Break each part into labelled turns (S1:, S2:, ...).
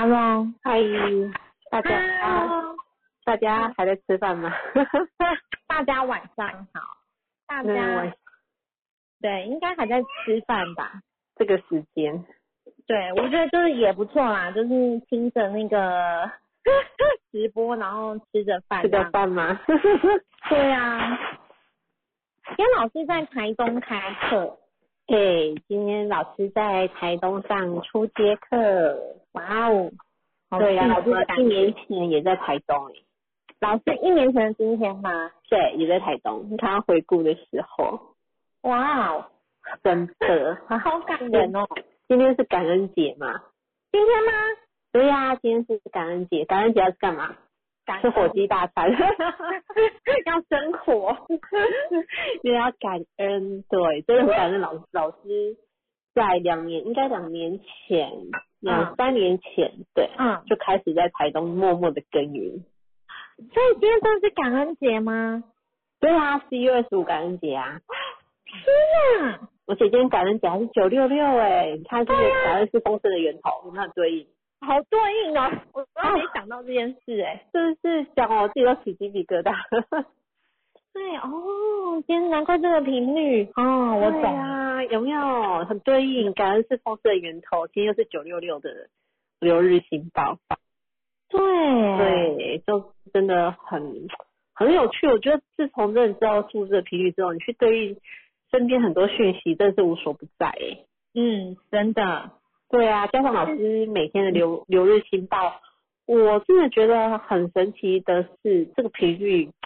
S1: Hello，
S2: 嗨，大家
S1: Hello
S2: 大家还在吃饭吗？
S1: 大家晚上好。大
S2: 嗯
S1: 家
S2: 晚
S1: 对，应该还在吃饭吧？
S2: 这个时间，
S1: 对，我觉得就是也不错啦，就是听着那个 直播，然后吃着饭
S2: 吃个
S1: 这样。
S2: 饭吗？
S1: 对啊。今天老师在台东开课，
S2: 对，今天老师在台东上初阶课。
S1: 哇哦，好
S2: 对呀、
S1: 幸
S2: 老师一年前也在台东诶。
S1: 老师一年前的今天吗？
S2: 对，也在台东。你看他回顾的时候，
S1: 哇哦，
S2: 真的，
S1: 好感人哦。
S2: 今天是感恩节嘛？
S1: 今天吗？
S2: 对呀、今天是感恩节。感恩节要是干嘛？
S1: 感
S2: 吃火鸡大餐。
S1: 要生火。
S2: 因为要感恩，对，真的很感恩老老师在两年，应该两年前，两
S1: 嗯
S2: 三年前，对，
S1: 嗯，
S2: 就开始在台东默默的耕耘。
S1: 所以今天真的是感恩节吗？
S2: 对啊，十一月二十五感恩节啊，
S1: 天啊！
S2: 而且今天感恩节还是九六六哎，你看这个感恩是丰盛的源头，有没有很对应？
S1: 好对应哦，我刚刚没想到这件事哎。
S2: 真的是讲我自己都起鸡皮疙瘩。
S1: 对哦，今天难怪这个频率哦，我懂。
S2: 啊，有没有很对应？感恩是丰盛的源头，今天又是九六六的流日新报。
S1: 对，
S2: 对，就真的很很有趣。我觉得自从真的知到数字的频率之后，你去对应身边很多讯息，真的是无所不在哎。
S1: 嗯，真的，
S2: 对啊，加上老师每天的流流日新报，我真的觉得很神奇的是这个频率，这个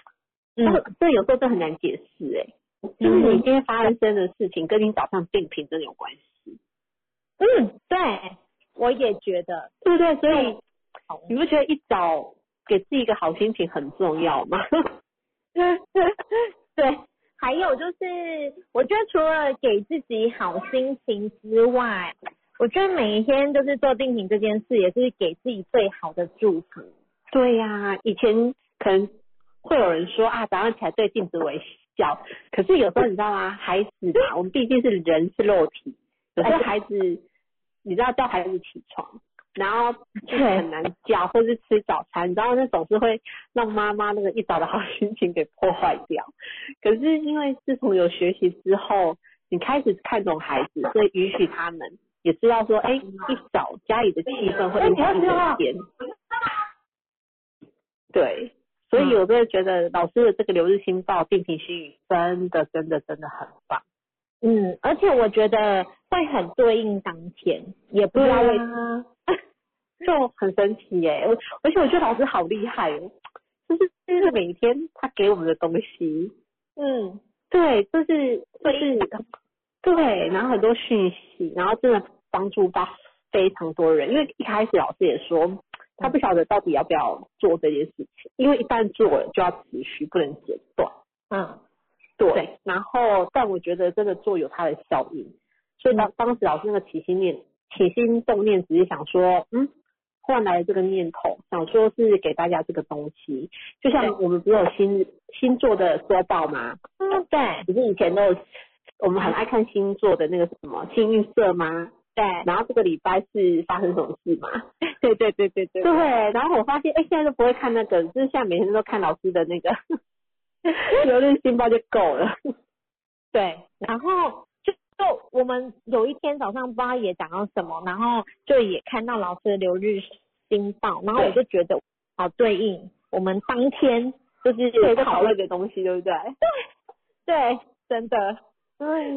S1: 嗯
S2: 这有时候真的很难解释哎。就是你今天发生的事情，跟你早上病频真的有关系，
S1: 嗯，对，我也觉得，
S2: 对不对？所以你不觉得一早给自己一个好心情很重要吗？
S1: 对，还有就是，我觉得除了给自己好心情之外，我觉得每一天就是做定型这件事，也是给自己最好的祝福。
S2: 对呀、以前可能会有人说啊，早上起来对镜子微笑，可是有时候你知道吗？孩子嘛，我们毕竟是人是肉体，有时候孩子，你知道叫孩子起床，然后就是很难叫，或是吃早餐，你知道那总是会让妈妈那个一早的好 心情给破坏掉。可是因为自从有学习之后，你开始看懂孩子，所以允许他们。也知道说，哎、一早家里的气氛会影响一整天。对，所以我真的觉得老师的这个《留日新报》定情心语真的真的真的很棒。
S1: 嗯，而且我觉得会很对应当天，也不知道为什么。
S2: 啊，就很神奇耶！我而且我觉得老师好厉害哦，就是就是每天他给我们的东西，
S1: 嗯，
S2: 对，就是就是对，然后很多讯息，然后真的帮助到非常多人。因为一开始老师也说，他不晓得到底要不要做这件事情，因为一旦做了就要持续，不能剪断。
S1: 嗯，
S2: 对，然后但我觉得真的做有它的效应，所以当当时老师那个起心念起心动念，只是想说，嗯，忽然来了这个念头，想说是给大家这个东西，就像我们不是有星星座的周报吗？
S1: 嗯，对，
S2: 不是以前都有我们很爱看星座的那个什么幸运色吗？
S1: 对，
S2: 然后这个礼拜是发生什么事嘛？
S1: 对对对对对。
S2: 对，然后我发现，哎，现在都不会看那个，就是现在每天都看老师的那个流日新报就够了。
S1: 对，然后就就我们有一天早上不知道也讲到什么，然后就也看到老师的留日新报，然后我就觉得好对应我们当天就是
S2: 有讨
S1: 讨论，
S2: 的东西，对不对？
S1: 对 对，真的，
S2: 对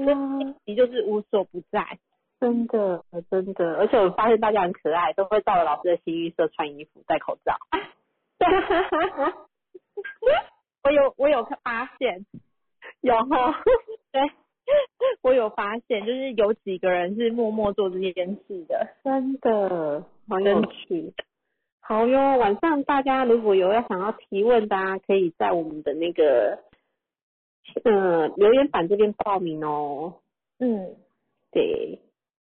S1: 你 就是无所不在，
S2: 真的真的，而且我发现大家很可爱，都会照着老师的新预色穿衣服、戴口罩。
S1: 对，我有我有发现，
S2: 有哈，
S1: 对，我有发现，就是有几个人是默默做这件事的，
S2: 真的好有趣。好哟，晚上大家如果有要想要提问的、啊，可以在我们的那个呃留言板这边报名哦。
S1: 嗯，
S2: 对，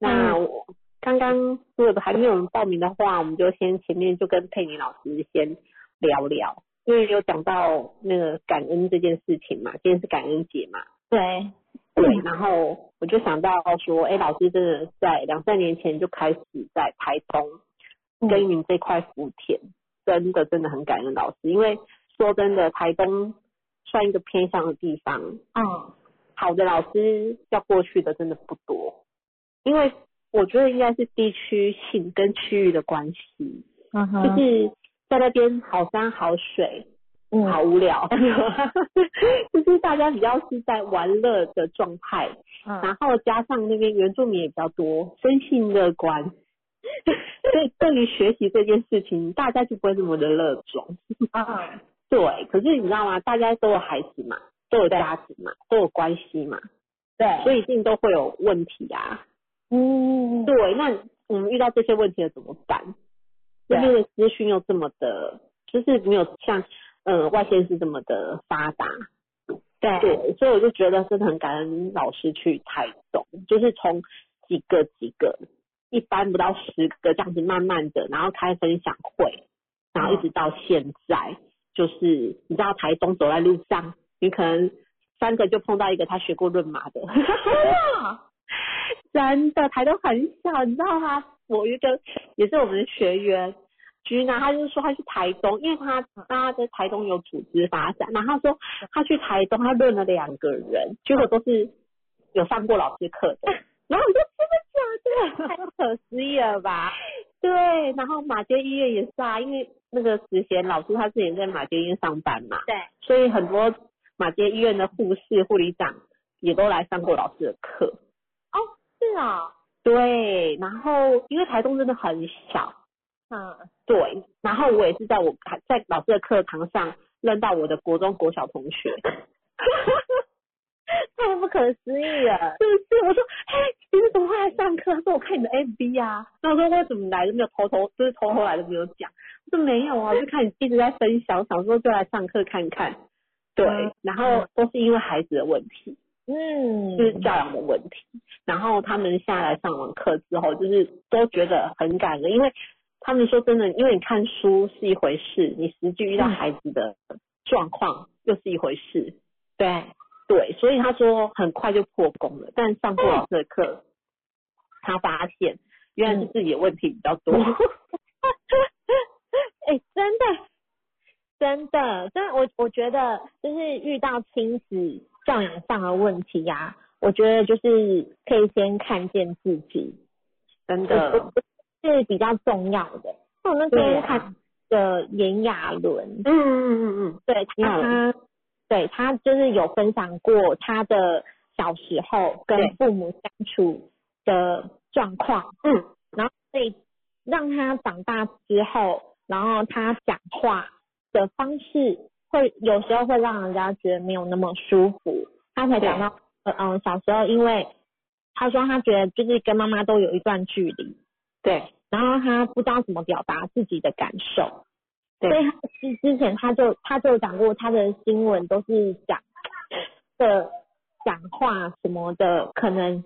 S2: 那我刚刚如果还没有人报名的话，我们就先前面就跟佩妮老师先聊聊，因为有讲到那个感恩这件事情嘛，今天是感恩节嘛，
S1: 对，
S2: 对，然后我就想到说，哎，老师真的在两三年前就开始在台东耕耘这块福田，真的真的很感恩老师，因为说真的，台东算一个偏向的地方，
S1: 嗯。
S2: 好的老师要过去的真的不多，因为我觉得应该是地区性跟区域的关系，
S1: 嗯哼
S2: 就是在那边好山好水，
S1: 嗯
S2: 好无聊，就是大家比较是在玩乐的状态，
S1: 嗯
S2: 然后加上那边原住民也比较多，生性乐观，所以对于学习这件事情，大家就不会那么的热衷。
S1: 啊
S2: 对，可是你知道吗？大家都有孩子嘛，都有家庭嘛，都有关系嘛，
S1: 对，
S2: 所以一定都会有问题啊。
S1: 嗯。
S2: 对，那我们遇到这些问题了怎么办？
S1: 对
S2: 那边的资讯又这么的，就是没有像呃外县市这么的发达。
S1: 对。
S2: 对，所以我就觉得真的很感恩老师去台中，就是从几个几个，一般不到十个这样子，慢慢的，然后开分享会，然后一直到现在，就是你知道台中走在路上，你可能三个就碰到一个他学过论马的，真的台东很小，你知道吗？我一个也是我们的学员。居呢，他就是说他去台东，因为他他在台东有组织发展，然后他说他去台东，他认了两个人，结果都是有上过老师课的，然后我就真的假的？
S1: 太不可思议了吧？
S2: 对，然后马街医院也是啊，因为那个石贤老师他之前在马街医院上班嘛，
S1: 对，
S2: 所以很多马街医院的护士、护理长也都来上过老师的课。
S1: 是啊，
S2: 对，然后因为台东真的很小，
S1: 嗯，
S2: 对，然后我也是在我在老师的课堂上认到我的国中、国小同学，
S1: 太不可思议了。
S2: 是不是？我说，嘿，你们怎么会来上课？他说我看你的 FB 啊。那我说我怎么来都没有偷偷，就是偷偷来都没有讲。我说没有啊，就看你一直在分享，想说就来上课看看。对
S1: 嗯，
S2: 然后都是因为孩子的问题，
S1: 嗯，
S2: 就是教养的问题。然后他们下来上完课之后，就是都觉得很感人，因为他们说真的，因为你看书是一回事，你实际遇到
S1: 嗯
S2: 孩子的状况又是一回事。
S1: 对，
S2: 对，所以他说很快就破功了，但上过老师的课，他发现原来是自己的问题比较多。
S1: 哎、真的，真的，真的，我我觉得就是遇到亲子教养上的问题呀、我觉得就是可以先看见自己，
S2: 真的，
S1: 是比较重要的。我那
S2: 对啊。
S1: 天看的炎亚纶，
S2: 嗯嗯嗯嗯。
S1: 对
S2: 亚
S1: 他，他对他就是有分享过他的小时候跟父母相处的状况，
S2: 嗯。
S1: 然后所以让他长大之后，然后他讲话的方式会有时候会让人家觉得没有那么舒服。他才讲到，呃嗯，小时候因为他说他觉得就是跟妈妈都有一段距离，
S2: 对。
S1: 然后他不知道怎么表达自己的感受，
S2: 对。
S1: 所以他之之前他就他就讲过他的新闻都是讲的讲话什么的，可能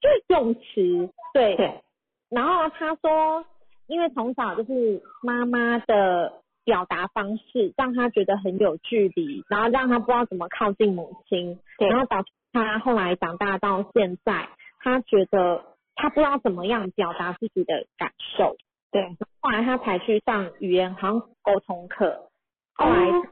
S1: 就是用词对
S2: 对。
S1: 然后他说，因为从小就是妈妈的表达方式让他觉得很有距离，然后让他不知道怎么靠近母亲，然后导致他后来长大到现在，他觉得他不知道怎么样表达自己的感受，
S2: 对，
S1: 后来他才去上语言好像沟通课，后来、
S2: 哦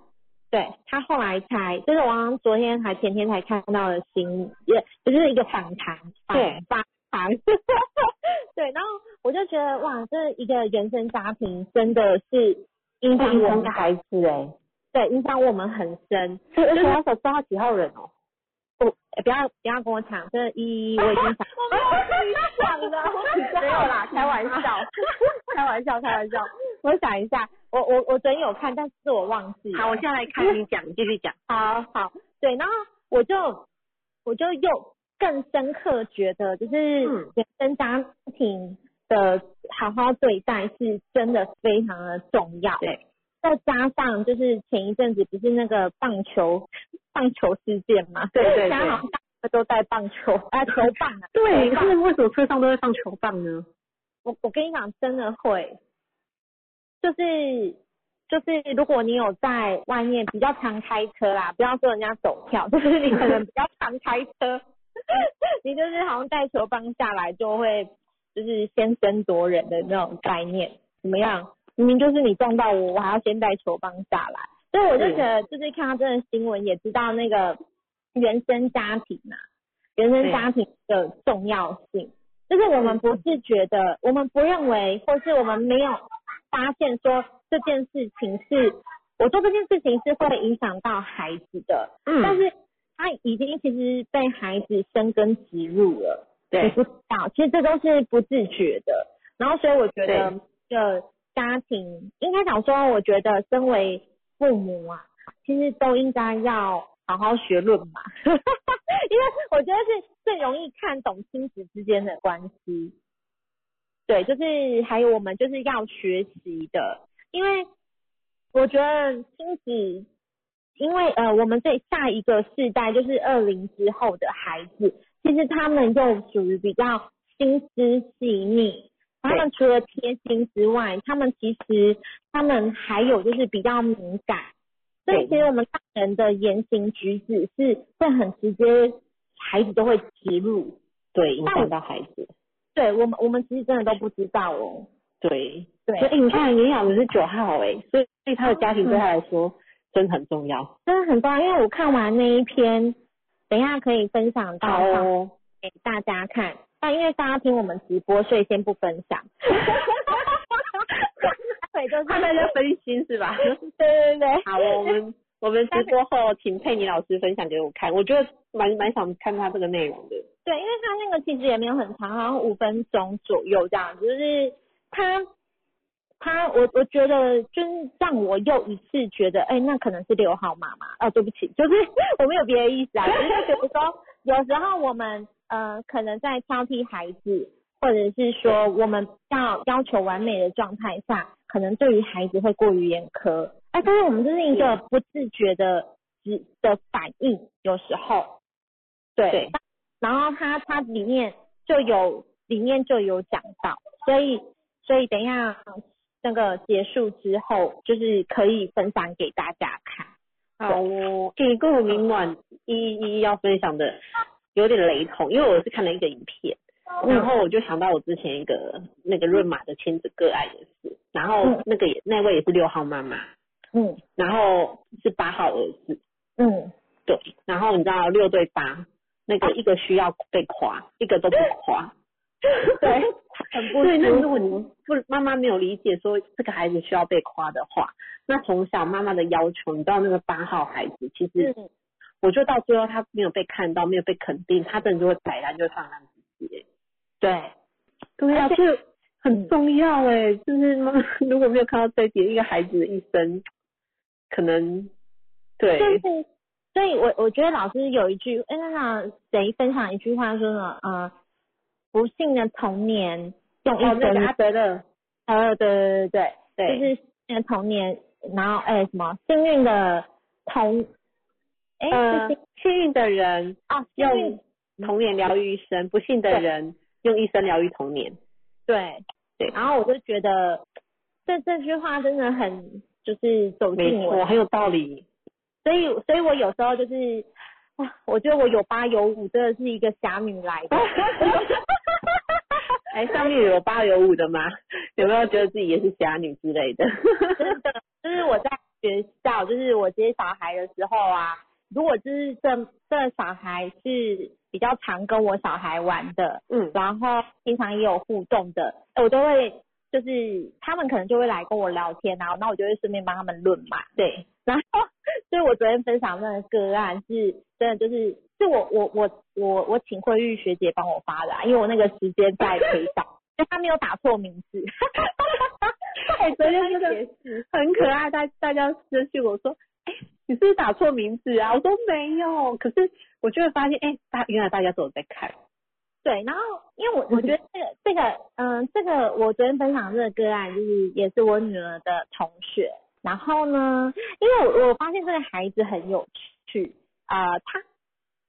S1: 对他后来才，就是我好像昨天还前天才看到的新，也就是一个访谈，访
S2: 对
S1: 访谈，对，然后我就觉得哇，这一个原生家庭真的是影响我们
S2: 影响个，孩子哎，
S1: 对，影响我们很深。
S2: 所以而且他手知道几号人哦，
S1: 不，呃不要不要跟我抢，这一一我已经想，
S2: 想的，
S1: 没有啦，开玩笑，开玩笑，开玩笑。我想一下，我我我昨天有看，但是我忘记。
S2: 好，我现在来看你讲，你继续讲，
S1: 好好，对，然后我就我就又更深刻觉得，就是
S2: 嗯
S1: 原生家庭的好好对待是真的非常的重要。
S2: 对，
S1: 再加上就是前一阵子不是那个棒球棒球事件嘛，
S2: 对对对
S1: 大家好像大家都带棒球 啊球棒啊，
S2: 对，
S1: 球棒
S2: 他们为什么车上都会放球棒呢？
S1: 我我跟你讲，真的会，就是就是，如果你有在外面比较常开车啦，不要说人家走跳，就是你可能比较常开车，你就是好像带球棒下来就会就是先争夺人的那种概念。怎么样？明明就是你撞到我，我还要先带球棒下来。所以我就觉得，就是看到这个新闻，也知道那个原生家庭啊，原生家庭的重要性。就是我们不是觉得，我们不认为，或是我们没有发现说这件事情是，我做这件事情是会影响到孩子的。
S2: 嗯
S1: 但是他已经其实被孩子生根植入了。你
S2: 对
S1: 不知道，其实这都是不自觉的。然后，所以我觉得
S2: 对
S1: 这家庭应该讲说，我觉得身为父母啊，其实都应该要好好学论嘛，因为我觉得是最容易看懂亲子之间的关系。对，就是还有我们就是要学习的，因为我觉得亲子，因为呃，我们这下一个世代就是二零之后的孩子，其实他们又属于比较心思细腻，他们除了贴心之外，他们其实他们还有就是比较敏感，所以其实我们大人的言行举止是会很直接，孩子都会植入。
S2: 对，影响到孩子。
S1: 对我们，我们其实真的都不知道哦。
S2: 对，
S1: 对
S2: 所以你看炎亚纶是九号哎，所以所以他的家庭对他来说真的很重要。
S1: 真的很重要，因为我看完那一篇，等一下可以分享到
S2: 哦，
S1: 给大家看。但因为大家听我们直播，所以先不分享。对，就是
S2: 怕大家分心是吧？
S1: 对对对，
S2: 好，我们我们直播后请佩妮老师分享给我看，我觉得蛮蛮想看他这个内容的。
S1: 对，因为他那个其实也没有很长，好像五分钟左右这样子，就是他他我我觉得就是让我又一次觉得，哎，那可能是六号妈妈。哦，对不起，就是 我没有别的意思啊，只是觉得说有时候我们呃可能在挑剔孩子，或者是说我们要要求完美的状态下，可能对于孩子会过于严苛。哎，但是我们就是一个不自觉的只的反应，有时候对。
S2: 对
S1: 然后他他里面就有里面就有讲到，所以所以等一下那个结束之后，就是可以分享给大家看。
S2: 好哦，诶，跟我明晚一一要分享的有点雷同，因为我是看了一个影片，然后我就想到我之前一个那个润马的亲子个案也是，然后
S1: 嗯
S2: 那个也那位也是六号妈妈，
S1: 嗯
S2: 然后是八号儿子，
S1: 嗯，
S2: 对，然后你知道六对八，那个一个需要被夸，一个都不夸，
S1: 对，很不
S2: 对，那
S1: 舒
S2: 如果你
S1: 服。
S2: 不妈妈没有理解说这个孩子需要被夸的话，那从小妈妈的要求，你知道那个八号孩子，其实
S1: 嗯，
S2: 我觉得到最后他没有被看到，没有被肯定，他真的就会摆烂，就会放烂自己。
S1: 对，
S2: 对啊，这很重要哎，就是妈妈 如果没有看到这一点，一个孩子的一生，可能对
S1: 就是，所以我我觉得老师有一句，哎，那谁分享一句话说呢？呃，不幸的童年用一
S2: 哦，那
S1: 生
S2: 个阿德勒，
S1: 呃，对对对对，
S2: 对
S1: 就是那个童年，然后哎什么幸运的童，哎、幸，
S2: 运的人
S1: 啊
S2: 用童年疗愈一生，不幸的人用一生疗愈童年。
S1: 对
S2: 对
S1: 然后我就觉得这这句话真的很就是走，进我，
S2: 很有道理。
S1: 所以所以我有时候就是。哇，我觉得我有八有五，真的是一个侠女来的。
S2: 哎，上面有八有五的吗？有没有觉得自己也是侠女之类的？
S1: 真的，就是我在学校，就是我接小孩的时候啊，如果就是这这小孩是比较常跟我小孩玩的，
S2: 嗯，
S1: 然后平常也有互动的，哎我都会就是他们可能就会来跟我聊天啊，那我就会顺便帮他们论嘛，对，然后 所以我昨天分享那个个案是真的就是是我我我我我请慧玉学姐帮我发的、啊，因为我那个时间在陪 导，就她没有打错名字，
S2: 哎，昨天真的
S1: 也是。
S2: 很可爱，大大家私信我说，哎，你是不是打错名字啊？我说没有，可是我就会发现，哎，大原来大家都有在看。
S1: 对，然后因为我我觉得这个这个嗯、这个我昨天分享这个个案就是也是我女儿的同学，然后呢，因为我我发现这个孩子很有趣，呃，他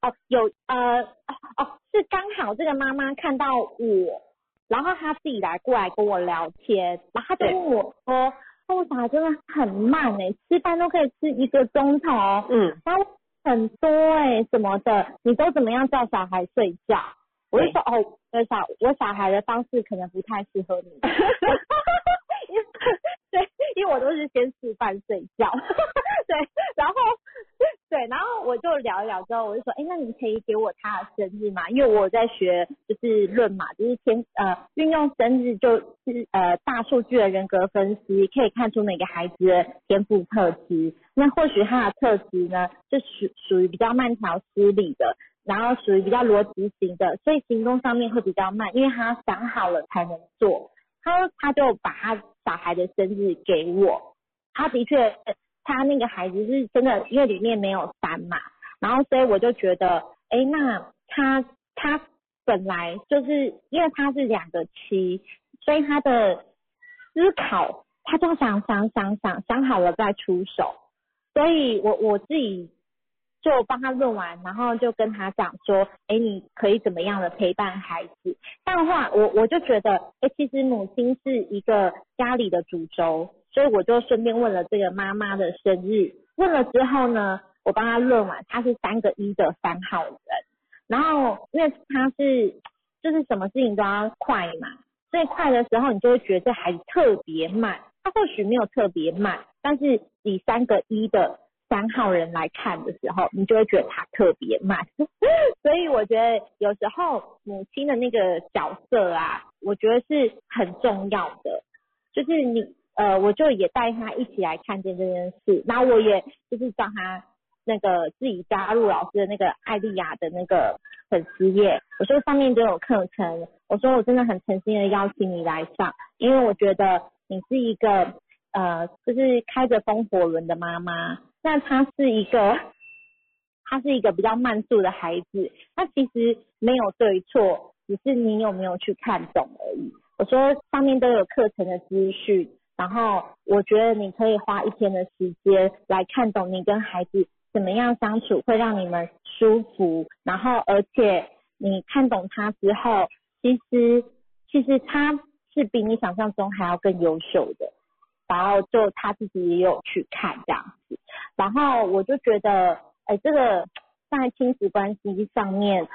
S1: 哦有呃哦哦是刚好这个妈妈看到我，然后她自己来过来跟我聊天，然后她就问我说，哦我小孩真的很慢哎、吃饭都可以吃一个钟头，
S2: 嗯，
S1: 然后很多哎、什么的，你都怎么样叫小孩睡觉？我就说哦，我小我小孩的方式可能不太适合你，因为因为我都是先吃饭睡觉，对，然后 对，然后我就聊一聊之后，我就说，哎，那你可以给我他的生日吗？因为我在学就是论嘛，就是天呃运用生日就是呃大数据的人格分析，可以看出每个孩子的天赋特质。那或许他的特质呢，是属属于比较慢条斯理的，然后属于比较逻辑型的，所以行动上面会比较慢，因为他想好了才能做。他他就把他小孩的生日给我，他的确他那个孩子是真的，因为里面没有单嘛，然后所以我就觉得，哎，那他他本来就是因为他是两个七，所以他的思考他就想想想想想好了再出手。所以，我我自己就帮他问完，然后就跟他讲说，哎，你可以怎么样的陪伴孩子？这样的话，我我就觉得，哎，其实母亲是一个家里的主轴，所以我就顺便问了这个妈妈的生日。问了之后呢，我帮他论完，他是三个一的三号人。然后，因为他是就是什么事情都要快嘛，所以快的时候，你就会觉得这孩子特别慢。他或许没有特别慢，但是以三个一的三号人来看的时候，你就会觉得他特别慢。所以我觉得有时候母亲的那个角色啊，我觉得是很重要的。就是你呃，我就也带他一起来看见这件事，然后我也就是叫他那个自己加入老师的那个艾丽亚的那个粉丝页，我说上面都有课程，我说我真的很诚心的邀请你来上，因为我觉得。你是一个呃，就是开着风火轮的妈妈，那他是一个，他是一个比较慢速的孩子，他其实没有对错，只是你有没有去看懂而已。我说上面都有课程的资讯，然后我觉得你可以花一天的时间来看懂你跟孩子怎么样相处会让你们舒服，然后而且你看懂他之后，其实其实他。是比你想象中还要更优秀的，然后就他自己也有去看这样子，然后我就觉得，哎，这个在亲子关系上面，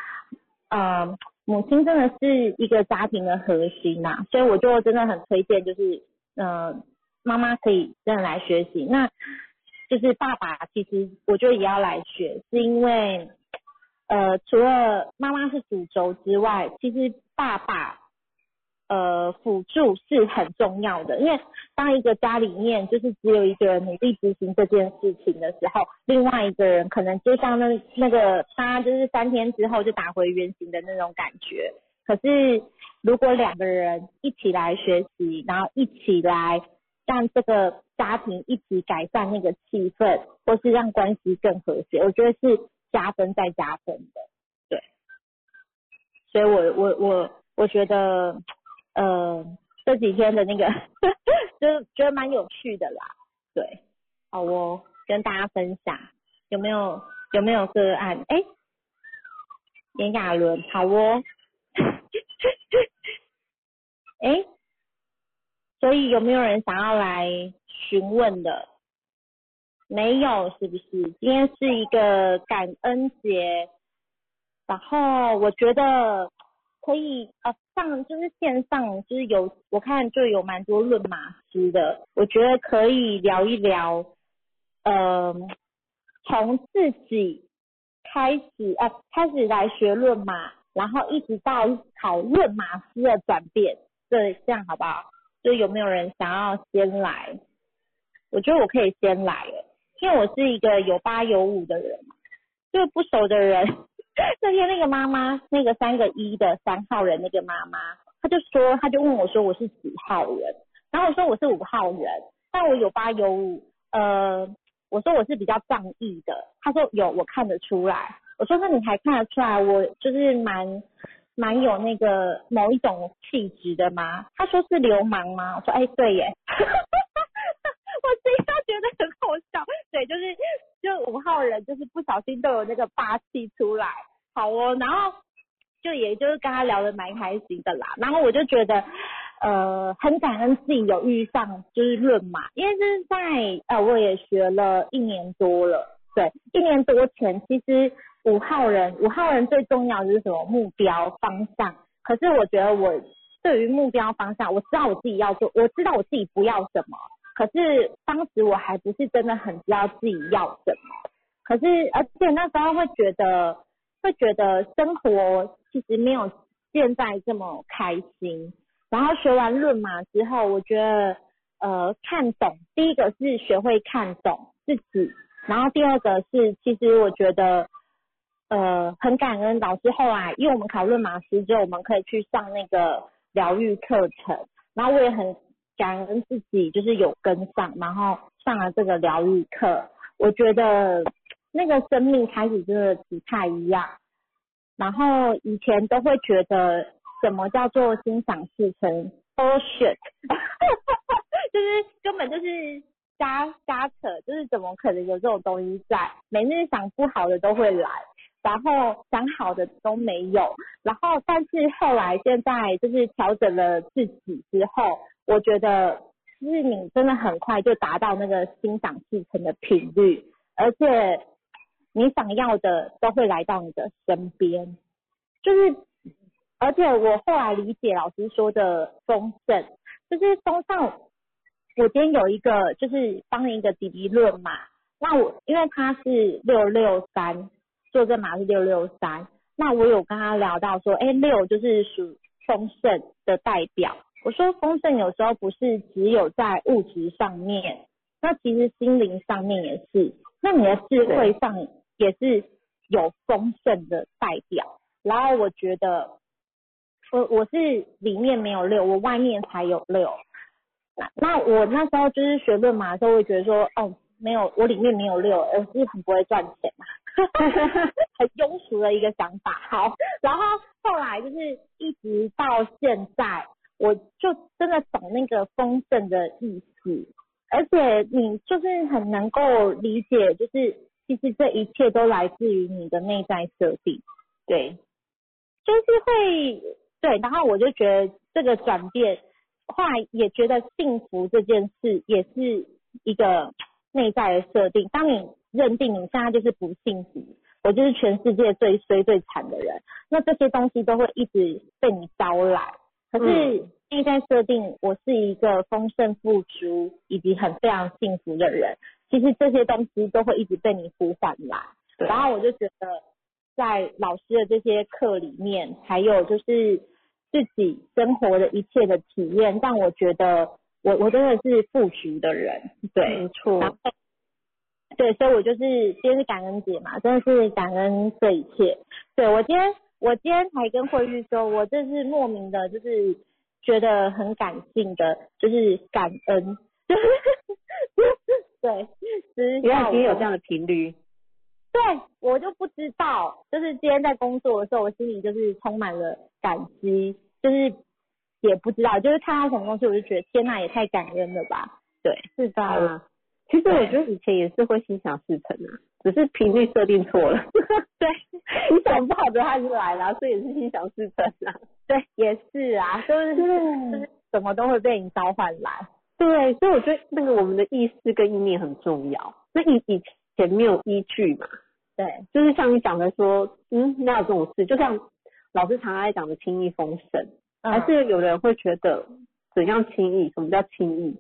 S1: 呃，母亲真的是一个家庭的核心呐，所以我就真的很推荐，就是，呃，妈妈可以真的来学习，那就是爸爸其实我就也要来学，是因为，呃，除了妈妈是主轴之外，其实爸爸。呃，辅助是很重要的，因为当一个家里面就是只有一个人努力执行这件事情的时候，另外一个人可能就像那那个他就是三天之后就打回原形的那种感觉。可是如果两个人一起来学习，然后一起来让这个家庭一起改善那个气氛，或是让关系更和谐，我觉得是加分再加分的。对，所以我我我我觉得。呃，这几天的那个，就觉得蛮有趣的啦。对，好哦，跟大家分享，有没有有没有个案？哎，炎亚纶，好哦。哎，所以有没有人想要来询问的？没有，是不是？今天是一个感恩节，然后我觉得。可以呃上就是线上就是有我看就有蛮多论马师的，我觉得可以聊一聊，呃从自己开始呃开始来学论马，然后一直到考论马师的转变，对这样好不好？就有没有人想要先来？我觉得我可以先来，因为我是一个有八有五的人，就不熟的人。那天那个妈妈，那个三个一的三号人那个妈妈，她就说，她就问我说我是几号人，然后我说我是五号人，但我有八有五，呃，我说我是比较仗义的，她说有，我看得出来，我说那你还看得出来我就是蛮蛮有那个某一种气质的吗？她说是流氓吗？我说哎对耶，我这下觉得很好笑，对，就是就五号人就是不小心都有那个霸气出来。好哦，然后就也就是跟他聊得蛮开心的啦，然后我就觉得呃很感恩自己有遇上就是论马，因为是在呃我也学了一年多了，对，一年多前其实五号人五号人最重要就是什么？目标方向，可是我觉得我对于目标方向我知道我自己要做，我知道我自己不要什么，可是当时我还不是真的很知道自己要什么，可是而且那时候会觉得会觉得生活其实没有现在这么开心。然后学完论马之后，我觉得呃看懂，第一个是学会看懂自己，然后第二个是其实我觉得呃很感恩老师后来，因为我们考论马师之后，我们可以去上那个疗愈课程，然后我也很感恩自己就是有跟上，然后上了这个疗愈课，我觉得那个生命开始真的不太一样，然后以前都会觉得。什么叫做心想事成？bullshit，就是根本就是瞎瞎扯，就是怎么可能有这种东西在？每日想不好的都会来，然后想好的都没有，然后但是后来现在就是调整了自己之后，我觉得就是你真的很快就达到那个心想事成的频率，而且你想要的都会来到你的身边，就是。而且我后来理解老师说的丰盛，就是丰盛，我今天有一个就是帮一个弟弟论嘛，那我因为他是六六三，坐这码是六六三，那我有跟他聊到说，哎，六就是属丰盛的代表，我说丰盛有时候不是只有在物质上面，那其实心灵上面也是，那你的智慧上也是有丰盛的代表，然后我觉得。我我是里面没有六，我外面才有六。那那我那时候就是学论马的时候，会觉得说，哦，没有，我里面没有六，而是很不会赚钱嘛，很庸俗的一个想法。好，然后后来就是一直到现在，我就真的懂那个丰盛的意思，而且你就是很能够理解，就是其实这一切都来自于你的内在设定，对，就是会。对，然后我就觉得这个转变，后来也觉得幸福这件事也是一个内在的设定。当你认定你现在就是不幸福，我就是全世界最衰最惨的人，那这些东西都会一直被你招来。可是内在设定我是一个丰盛富足以及很非常幸福的人，其实这些东西都会一直被你呼唤来。然后我就觉得。在老师的这些课里面，还有就是自己生活的一切的体验，让我觉得我我真的是富足的人，对，
S2: 没错。
S1: 对，所以我就是今天是感恩节嘛，真的是感恩这一切。对我今天我今天才跟慧玉说，我这是莫名的，就是觉得很感性的，就是感恩。对，
S2: 原来今天有这样的频率。
S1: 对我就不知道，就是今天在工作的时候，我心里就是充满了感激，就是也不知道，就是看到什么东西，我就觉得天呐，也太感恩了吧。对，
S2: 是的。其实我觉得以前也是会心想事成啊，只是频率设定错了。
S1: 对，
S2: 你想不好的他就来了，所以也是心想事成啊。
S1: 对，也是啊，就是就是什么都会被你召唤来。
S2: 对，所以我觉得那个我们的意识跟意念很重要。那以以前。前没有依据嘛？
S1: 对，
S2: 就是像你讲的说，嗯，那有这种事，就像老师常爱讲的轻易丰盛，还是有人会觉得怎样轻易？什么叫轻易？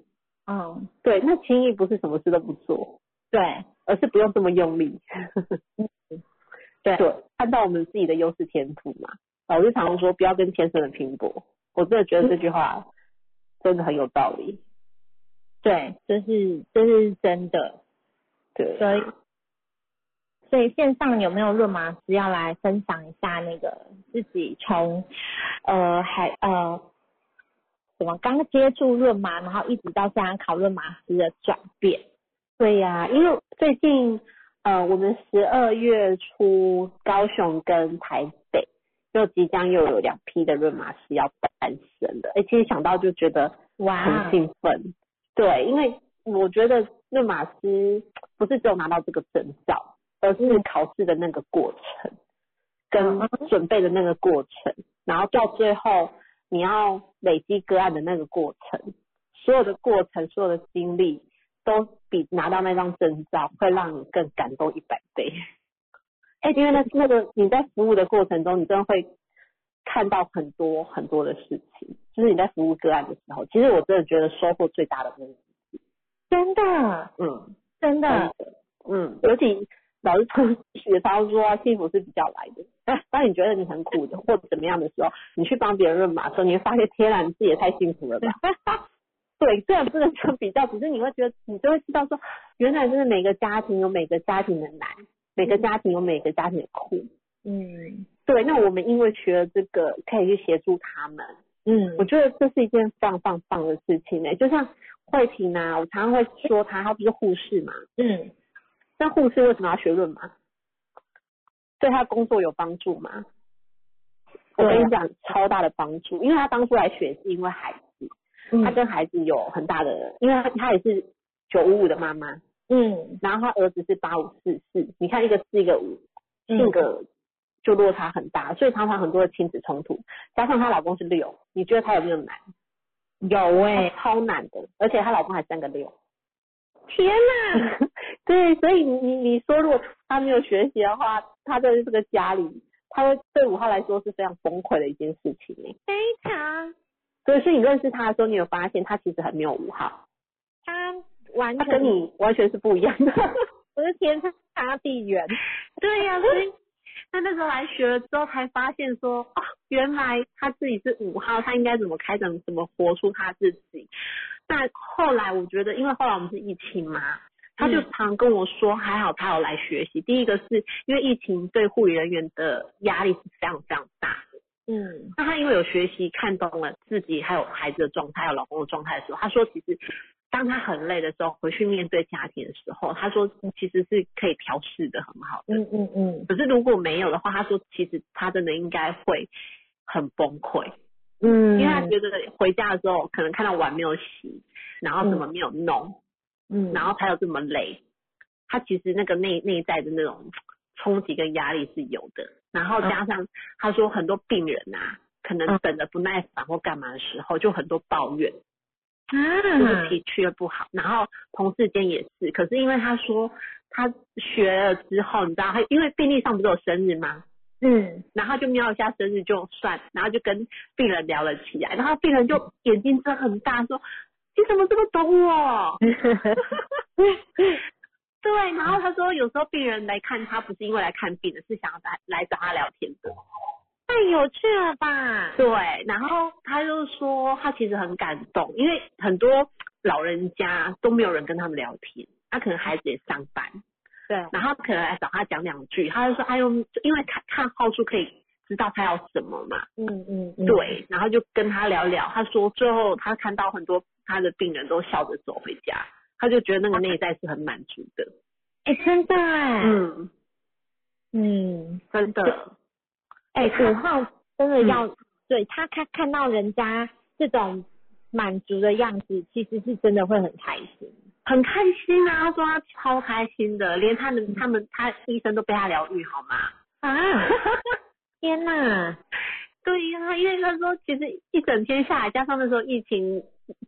S1: 嗯，
S2: 对，那轻易不是什么事都不做，
S1: 对，
S2: 而是不用这么用力。
S1: 对，
S2: 对，看到我们自己的优势天赋嘛。老师常常说，不要跟天生的拼搏。我真的觉得这句话真的很有道理。
S1: 对，这是这是真的。对所以，所以线上有没有论马师要来分享一下那个自己从呃还呃什么刚接触论马，然后一直到现在考论马师的转变？
S2: 对呀，因为最近呃我们十二月初高雄跟台北又即将又有两批的论马师要诞生的，哎，其实想到就觉得
S1: 哇
S2: 很兴奋，对，因为我觉得。论马师不是只有拿到这个证照，而是考试的那个过程，跟准备的那个过程，然后到最后你要累积个案的那个过程，所有的过程，所有的经历，都比拿到那张证照会让你更感动一百倍。哎，因为那那个你在服务的过程中，你真的会看到很多很多的事情，就是你在服务个案的时候，其实我真的觉得收获最大的那个。
S1: 真的
S2: 嗯，
S1: 真的，
S2: 嗯，尤其老师从学超说幸福是比较来的。当你觉得你很苦的或者怎么样的时候，你去帮别人润马的时候，你会发现天然自己也太幸福了吧？对，虽然不能说比较，只是你会觉得你就会知道说，原来真的每个家庭有每个家庭的难，每个家庭有每个家庭的苦。
S1: 嗯
S2: 对，那我们因为学了这个，可以去协助他们。
S1: 嗯
S2: 我觉得这是一件非常非常棒的事情呢、就像慧婷啊，我常常会说她，她不是护士嘛，
S1: 嗯，
S2: 那护士为什么要学论嘛？对她工作有帮助吗？我跟你讲，超大的帮助，因为她当初来学是因为孩子，
S1: 嗯
S2: 她跟孩子有很大的，因为她她也是九五五的妈妈，
S1: 嗯。
S2: 然后她儿子是八五四四，你看一个四一个五，
S1: 嗯。
S2: 性格就落差很大，所以常常很多的亲子冲突，加上她老公是六，你觉得她有没有难？
S1: 有哎、
S2: 超难的，而且她老公还三个六。
S1: 天哪，
S2: 对，所以你你你说，如果他没有学习的话，他在这个家里，他会对五号来说是非常崩溃的一件事情欸。
S1: 非常，
S2: 所以，所以你认识他的时候，你有发现他其实很没有五号，
S1: 他完
S2: 他
S1: 全
S2: 跟你完全是不一样的。
S1: 我是天差地远，
S2: 对呀、所以他那时候来学了之后，才发现说，哦，原来他自己是五号，他应该怎么开展，怎么活出他自己。那后来我觉得，因为后来我们是疫情嘛，他就常跟我说，还好他有来学习。第一个是因为疫情对护理人员的压力是非常非常大的，
S1: 嗯
S2: 那他因为有学习看懂了自己还有孩子的状态，还有老公的状态的时候，他说其实当他很累的时候，回去面对家庭的时候，他说其实是可以调试的很好的。
S1: 嗯嗯嗯
S2: 可是如果没有的话，他说其实他真的应该会很崩溃，
S1: 嗯，
S2: 因为他觉得回家的时候可能看到碗没有洗，然后怎么没有弄，
S1: 嗯，
S2: 然后才有这么累，他其实那个内内在的那种冲击跟压力是有的。然后加上他说很多病人啊，可能等的不耐烦或干嘛的时候，就很多抱怨，就是
S1: 啊，
S2: 脾气不好。然后同事间也是，可是因为他说他学了之后，你知道他因为病历上不是有生日吗？
S1: 嗯
S2: 然后就瞄一下生日就算，然后就跟病人聊了起来，然后病人就眼睛睁很大，说你怎么这么懂我？对，然后他说有时候病人来看他不是因为来看病的，是想要来来找他聊天的。
S1: 太有趣了吧？
S2: 对，然后他就说他其实很感动，因为很多老人家都没有人跟他们聊天，他可能孩子也上班，
S1: 对，
S2: 然后可能来找他讲两句，他就说哎呦，因为看看号数可以知道他要什么嘛，
S1: 嗯嗯嗯，
S2: 对，然后就跟他聊聊，他说最后他看到很多他的病人都笑着走回家，他就觉得那个内在是很满足的。
S1: 哎、真的哎，
S2: 嗯，
S1: 嗯，
S2: 真的，
S1: 哎、
S2: 他
S1: 五号真的要、对他看看到人家这种满足的样子，其实是真的会很开心。
S2: 很开心啊！他说他超开心的，连他们他们他医生都被他疗愈，好吗？
S1: 啊！天哪！
S2: 对呀、因为他说其实一整天下来，加上那时候疫情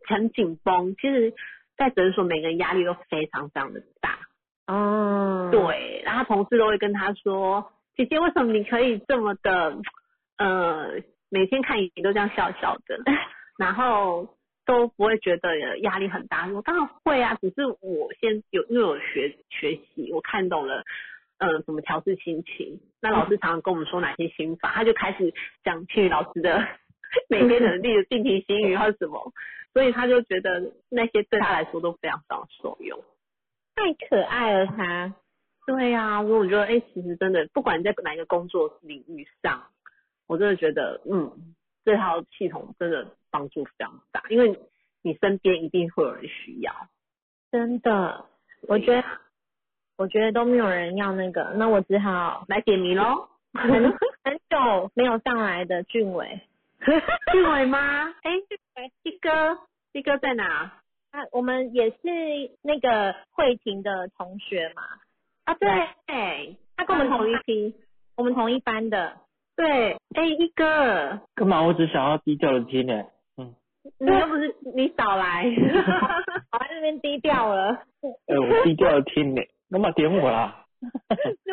S2: 很紧绷，其实在诊所每个人压力都非常非常的大。
S1: 哦，
S2: 对，然后同事都会跟他说：“姐姐，为什么你可以这么的，呃，每天看影都这样笑笑的，然后都不会觉得压力很大？”我当然会啊，只是我先有因为我学学习，我看懂了，呃，怎么调试心情。那老师常常跟我们说哪些心法，他就开始讲青宇老师的 每天的例如定题心语或什么，所以他就觉得那些对他来说都非常非常受用。
S1: 太可爱了他。
S2: 对呀、所以我觉得，哎、其实真的，不管在哪一个工作领域上，我真的觉得，嗯，这套系统真的帮助非常大，因为你身边一定会有人需要。
S1: 真的，我觉得，我觉得都没有人要那个，那我只好
S2: 来点名喽，
S1: 很很久没有上来的俊伟，
S2: 俊伟吗？哎、一哥，一哥在哪？
S1: 啊我们也是那个慧婷的同学嘛，
S2: 啊，对，
S1: 他跟我们同一
S2: 批。
S1: 我们同一班的，
S2: 对，哎、一哥，
S3: 干嘛？我只想要低调的听呢。嗯，
S2: 你又不是你少来。
S1: 我在那边低调了，
S3: 哎，我低调的听呢，干嘛点我啦？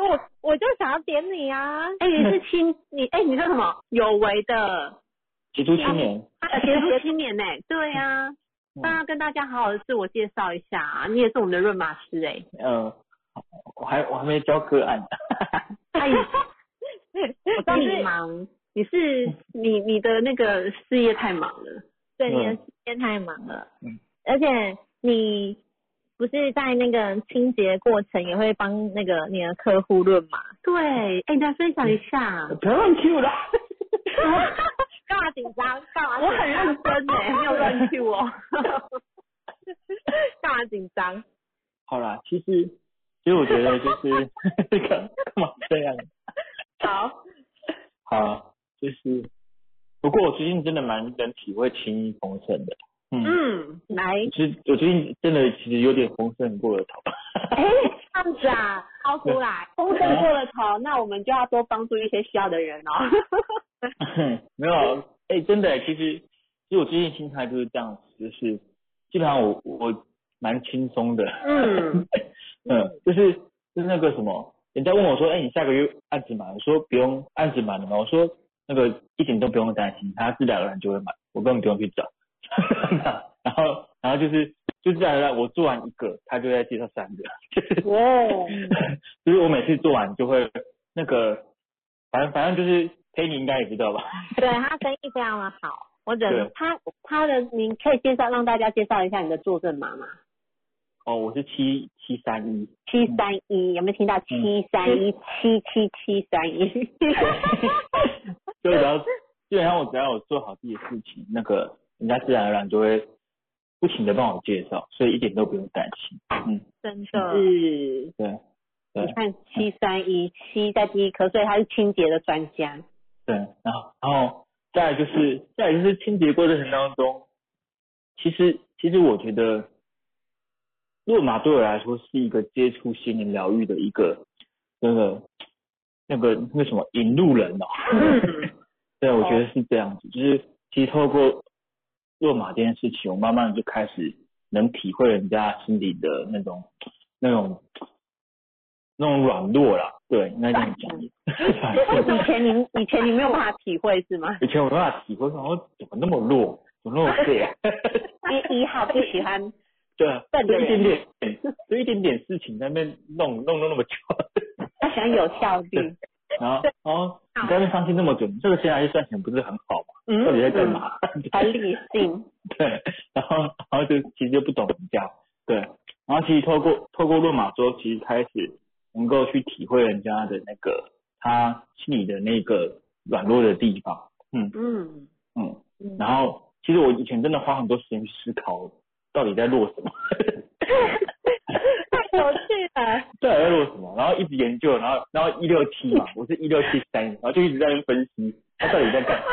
S1: 我我就想要点你啊，
S2: 哎、你是青，你哎、你叫什么？有为的。
S3: 杰出青年，
S2: 啊，杰出青年。呢？对呀、那要跟大家好好的自我介绍一下啊，你也是我们的润马师哎、
S3: 呃，我还我还没教个案，
S2: 哎，我知道你忙，你是你你的那个事业太忙了，
S1: 对，你的
S3: 嗯。
S1: 时间太忙了，
S3: 嗯，
S1: 而且你不是在那个清洁过程也会帮那个你的客户论嘛，
S2: 对，哎，你来分享一下，
S3: 不要乱 Q 啦。
S1: 干嘛紧张？干嘛？
S2: 我很认真哎、没有乱去我，
S1: 干嘛紧张？
S3: 好啦，其实其实我觉得就是这个 干嘛这样？
S1: 好，
S3: 好，就是不过我最近真的蛮能体会轻易丰盛的，嗯，
S2: 嗯，来，
S3: 其实我最近真的其实有点丰盛过了头。
S2: 哎，
S1: 这样子啊，掏出来。
S2: 丰盛过了头，那我们就要多帮助一些需要的人哦。
S3: 没有啊，哎、真的，其实其实我最近心态就是这样子，就是基本上我我蛮轻松的，
S2: 嗯
S3: 嗯，就是就是那个什么，人家问我说，哎、你下个月案子满了？我说不用，案子满了吗？我说那个一点都不用担心，他自然而然就会满，我根本不用去找。然后然后就是就自然而然我做完一个，他就在介绍三个，就是
S2: 哦，
S3: 就是我每次做完就会那个，反正反正就是陪你应该也知道吧。
S1: 对他生意非常的好，我只能
S2: 他他的，你可以介绍让大家介绍一下你的坐镇码吗？
S3: 哦，我是七七三一，
S2: 七三一有没有听到？七三一七七七三一。
S3: 就只要基本上我只要有做好自己的事情，那个人家自然而然就会不停的帮我介绍，所以一点都不用担心。嗯，
S1: 真的。
S2: 是，
S3: 对对
S2: 你看七三一七在第一科，所以他是清洁的专家。
S3: 对，然后然后再来就是再来就是清洁过程当中，其实其实我觉得，落马对我来说是一个接触心灵疗愈的一个那个那个那个什么引路人哦。
S2: 嗯
S3: 对，我觉得是这样子，就是其实透过落马这件事情，我慢慢就开始能体会人家心里的那种那种那种软弱啦，对，应该这样讲。
S2: 以前你以前你没有办法体会是吗？
S3: 以前我没办法体会，我说怎么那么弱，怎么那么废啊？
S2: 一一号不喜欢
S3: 对就一点
S2: 人
S3: 点，就一点点事情在那边弄弄弄那么久，
S2: 他喜欢有效率。
S3: 然后然后你在那边伤心那么久，你这个现在赚钱不是很好吗？
S2: 嗯
S3: 到底在干嘛？
S2: 还理性。
S3: 对，然后然后就其实就不懂人家，对，然后其实透过透过论马之后，其实开始能够去体会人家的那个他心里的那个软弱的地方，嗯
S2: 嗯，
S3: 嗯，
S1: 嗯
S3: 然后其实我以前真的花很多时间去思考到底在弱什么，
S1: 太有趣了。
S3: 到底在弱什么，然后一直研究，然后然后一六七嘛，我是一六七三，然后就一直在那边分析他到底在干嘛。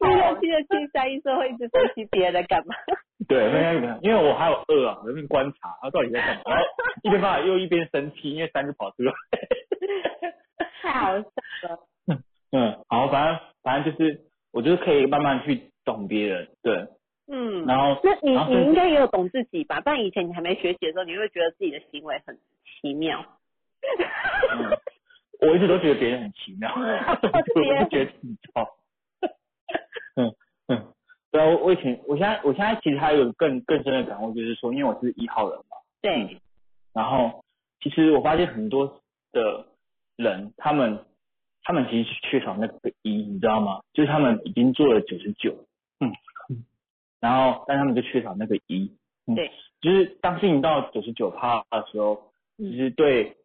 S2: 一六七的七三一说会一直分析别人在干嘛。
S3: 对，因为我还有二啊，我在观察他到底在干嘛，然后一边骂又一边生气，因为三就跑出来。
S2: 太好笑了。
S3: 嗯，好，反正反正就是，我就是可以慢慢去懂别人，对，
S2: 嗯，
S3: 然后
S2: 那你你应该也有懂自己吧？不然以前你还没学习的时候，你会觉得自己的行为很奇妙。
S3: 嗯，我一直都觉得别人很奇妙，我不觉得自己超。嗯嗯，对啊，我我以前，我现在我现在其实还有更更深的感悟，就是说，因为我是一号人嘛，
S2: 对，
S3: 然后其实我发现很多的人，他们他们其实缺少那个一，你知道吗？就是他们已经做了九十九，嗯，然后但他们就缺少那个一，嗯，
S2: 对，
S3: 就是当进到九十九趴的时候，
S2: 嗯。
S3: 其实对，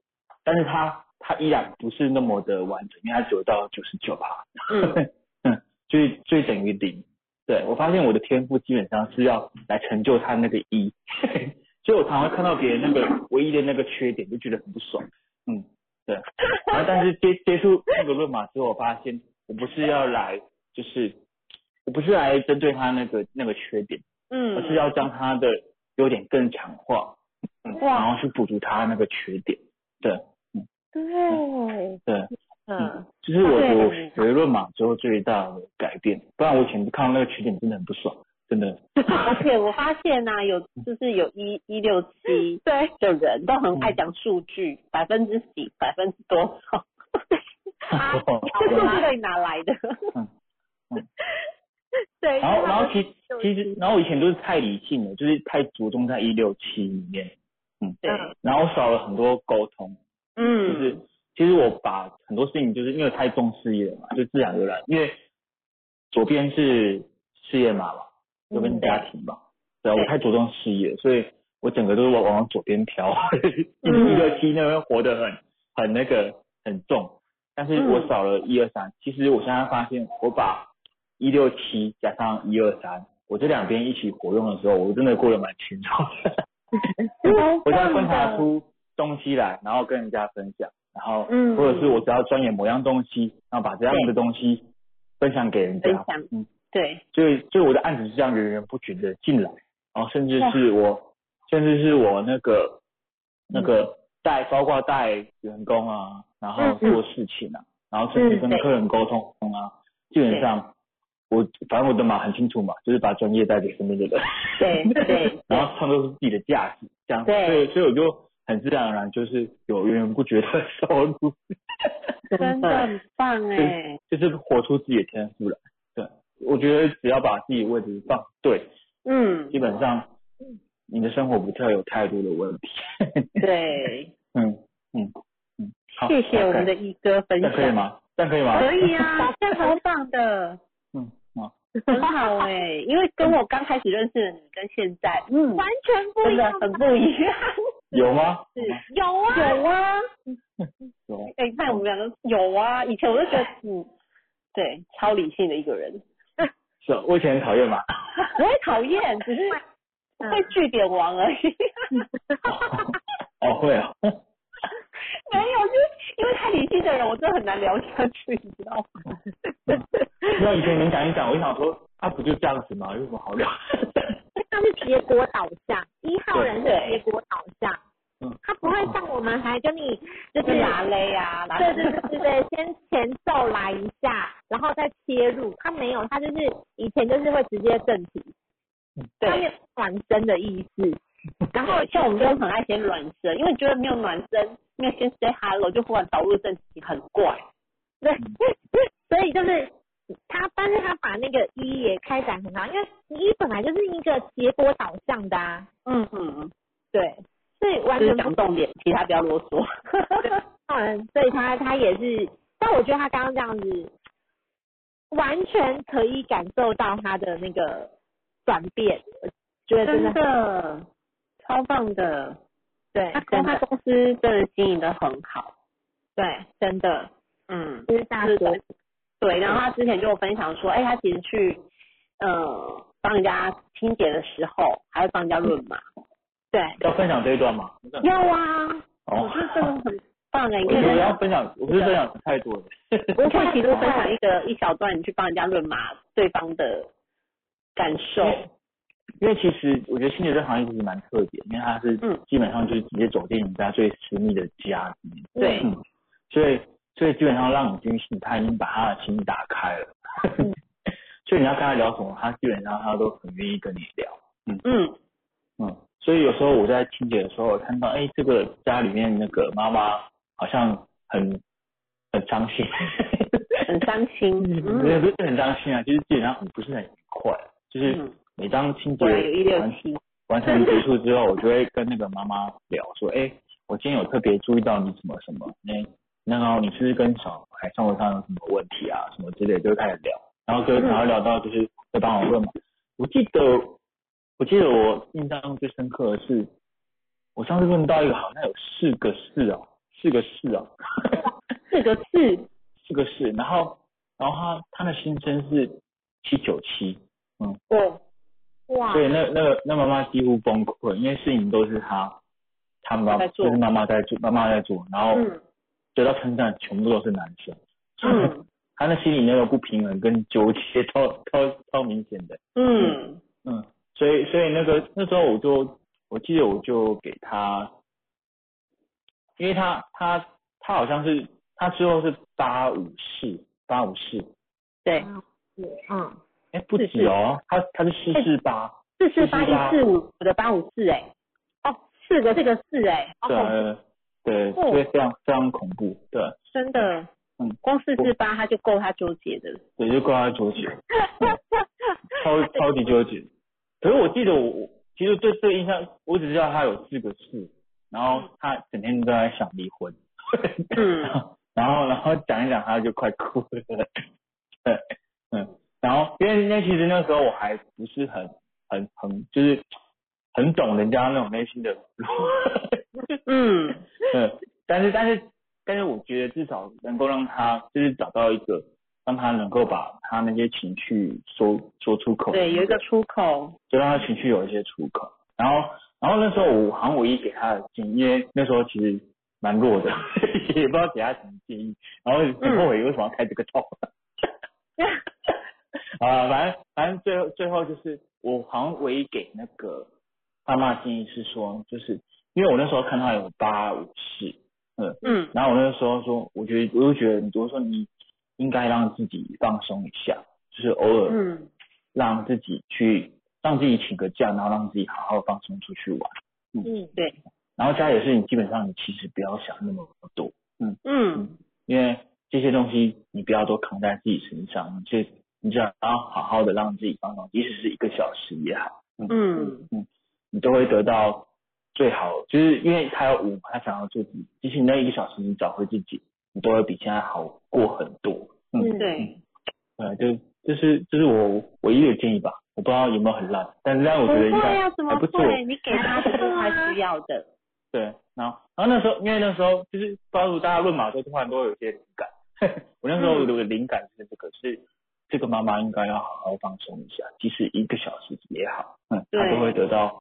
S3: 但是他他依然不是那么的完整，因为它只有到九十九趴，
S2: 嗯
S3: 嗯，所以所以等于零。对我发现我的天赋基本上是要来成就他那个一，所以我常常会看到别人那个唯一的那个缺点，就觉得很不爽。嗯，对。然后但是接接触那个论马之后，我发现我不是要来，就是我不是来针对他那个那个缺点，嗯而是
S2: 嗯，
S3: 要将他的优点更强化，嗯，
S2: 哇
S3: 然后去补足他那个缺点。对
S2: 对，
S3: 对，
S2: 嗯，
S3: 就是我
S2: 对
S3: 我学论嘛之后最大的改变，不然我以前看到那个缺点真的很不爽，真的。
S2: 而且我发现呐、有就是有一一六七
S1: 对，
S2: 的人都很爱讲数据，百分之几，百分之多少，
S1: 啊
S2: 这数据到底哪来的？
S1: 对，
S3: 然后然后其其实然后我以前都是太理性了，就是太着重在一六七里面，嗯
S2: 对，
S3: 然后少了很多沟通。就
S2: 嗯，
S3: 是其实我把很多事情，就是因为太重事业了嘛，就自然而然，因为左边是事业码嘛，右边是家庭嘛，对啊，我太着重事业，所以我整个都是往往左边飘，一
S2: 一
S3: 六七那边活得很很那个很重，但是我
S2: 嗯。
S3: 少了一二三，其实我现在发现，我把一六七加上一二三，我这两边一起活用的时候，我真的过得蛮轻松的。我现在观察出东西来，然后跟人家分享，然后
S2: 嗯。
S3: 或者是我只要钻研某样东西，然后把这样的东西分享给人家，
S2: 分享。
S3: 嗯，
S2: 对，
S3: 所以所以我的案子是这样源源不绝的进来，然后甚至是我甚至是我那个那个带包括带员工啊，然后做事情啊，然后甚至跟客人沟通啊，基本上我反正我的码很清楚嘛，就是把专业带给身边的人。
S2: 对对
S3: 然后创造出自己的价值，这样，
S2: 对。
S3: 所以所以我就很自然而然就是有源源不绝的收入，
S2: 真的很棒哎，
S3: 就是活出自己的天赋来。对，我觉得只要把自己的位置放对，
S2: 嗯，
S3: 基本上你的生活不太有太多的问题。
S2: 对，
S3: 嗯嗯嗯，好，
S2: 谢谢我们的一哥分享，
S3: 可以吗？这样可以吗？
S2: 可以啊，这样超棒的。
S3: 嗯好，
S2: 很好哎、因为跟我刚开始认识的你跟现在，嗯，
S1: 完全不一样，
S2: 的很不一样。
S3: 有吗？
S2: 是
S1: 有啊，
S2: 有啊，
S3: 有。
S2: 哎、你看我们两个有啊，以前我就觉得，嗯，对，超理性的一个人，
S3: 是哦，我以前很讨厌嘛。
S2: 不会讨厌，只是会据点王而已。
S3: 哦，会啊。
S2: 没有，就是因为太理性的人，我真的很难聊下去，你知道吗？
S3: 那以前你们讲一讲，我就想说，啊，不就这样子吗？有什么好聊？
S1: 他是结果导向，一号人是
S2: 对
S1: 结果导向，
S3: 嗯，
S1: 他不会像我们还跟你就
S2: 就是是拉勒啊，拉
S1: 对对对对对，先前奏来一下，然后再切入。他没有，他就是以前就是会直接正题，他没。有暖身的意思。然后
S2: 像我们都很爱先暖身，因为觉得没有暖身，没有先 say hello 就忽然导入正题，很怪。
S1: 对，所以就是他，但是他把那个一也开展很好，因为一本来就是一个结果导向的啊，
S2: 嗯嗯，
S1: 对，所以完全
S2: 讲重点，其他不要啰嗦。
S1: 嗯，所以他他也是，但我觉得他刚刚这样子，完全可以感受到他的那个转变，我觉得真
S2: 真
S1: 的
S2: 的超棒的，
S1: 对
S2: 他，
S1: 真的。
S2: 公他公司真的经营的很好。
S1: 对，真的，
S2: 嗯，
S1: 就是大
S2: 是
S1: 说
S2: 的，对。然后他之前就分享说，哎，他其实去呃帮人家清洁的时候，还会帮人家润码。
S1: 对，
S3: 要分享这一段吗？
S2: 要啊，我
S3: 哦
S2: 觉，得这个很棒哎，你
S3: 我要分享，我不是分享太多了。
S2: 我可以其实分享一个 一小段，你去帮人家润码对方的感受。
S3: 因为其实我觉得清洁这行业其实蛮特别，因为它是
S2: 嗯
S3: 基本上就是直接走进人家最私密的家里面，
S2: 对
S3: 嗯，所以所以基本上让你进去，他已经把他的心打开了，
S2: 嗯。
S3: 所以你要跟他聊什么，他基本上他都很愿意跟你聊，
S2: 嗯。
S3: 嗯。嗯，所以有时候我在清洁的时候看到，哎，这个家里面那个妈妈好像很很伤心，
S2: 很伤心。嗯
S3: 没有不是很伤心啊，就是基本上很不是很愉快，就是
S2: 嗯，
S3: 每当清洁。完成结束之后，我就会跟那个妈妈聊说，哎、我今天有特别注意到你什么什么，那然后你是不是跟小孩生活上有什么问题啊，什么之类，就会开始聊，然后跟
S2: 嗯
S3: 然后聊到就是会帮我问嘛。我记得我记得我印象最深刻的是，我上次问到一个好像有四个四哦，四个四哦，
S2: 四个字，
S3: 四个四，然后然后他他的新生是七九七，
S2: 哦，
S1: 哇。
S3: 所，以那那个那妈妈几乎崩溃，因为事情都是他他妈就是妈妈在做，妈妈在做，然后
S2: 嗯
S3: 得到称赞全部都是男生，
S2: 嗯。
S3: 他那心里那个不平衡跟纠结超超超明显的，
S2: 嗯。
S3: 嗯，所以所以那个那时候我就我记得我就给他，因为他他他好像是他之后是八五四八五四，
S2: 对，
S1: 嗯，
S3: 哎不止哦，他他是四四八，
S2: 四四八一四五我的八五四哎，哦，四个这个四哎，
S3: 对。呃对，
S2: 哦
S3: 所以非常非常恐怖，对。
S2: 真的，
S3: 嗯，
S2: 光四四八他就够他纠结的了。
S3: 对，就够他纠结。超超级纠结。可是我记得我我其实对这个印象，我只知道他有四个四，然后他整天都在想离婚，
S2: 嗯
S3: 然后然后讲一讲他就快哭了，对，嗯，然后因为因为其实那时候我还不是很很很就是很懂人家那种内心的，
S2: 嗯。
S3: 嗯，但是但是但是我觉得至少能够让他就是找到一个让他能够把他那些情绪说说出口，
S2: 对，有一个出口，
S3: 就让他情绪有一些出口。然后，然后那时候我好像唯一给他的建议，因为那时候其实蛮弱的，也不知道给他什么建议，然后很后悔为什么要开这个头。啊，反正反正最后最后就是我好像唯一给那个爸妈的建议是说，就是因为我那时候看他有八五四，嗯，
S2: 嗯。
S3: 然后我那时候说，我觉得我就觉得，我说你应该让自己放松一下，就是偶尔
S2: 嗯。
S3: 让自己去让自己请个假，然后让自己好好放松出去玩。
S1: 嗯，
S2: 对，
S3: 然后家里的事情基本上你其实不要想那么多，
S2: 嗯嗯。
S3: 因为这些东西你不要都扛在自己身上，就你只要好好的让自己放松，即使是一个小时也好，
S2: 嗯。
S3: 嗯你都会得到最好，就是因为他有五，他想要做自己，即使那一个小时你找回自己，你都会比现在好过很多。嗯，
S1: 嗯
S2: 对，
S3: 呃，就这是这是我唯一的建议吧，我不知道有没有很烂，但是但我觉得应该还不错。
S2: 你给他的是他 需要的，
S3: 对，然后然后那时候因为那时候就是包括大家论马的时候突然都会有一些灵感，我那时候
S2: 嗯
S3: 有个灵感是这个是这个妈妈应该要好好放松一下，即使一个小时也好，嗯，她都会得到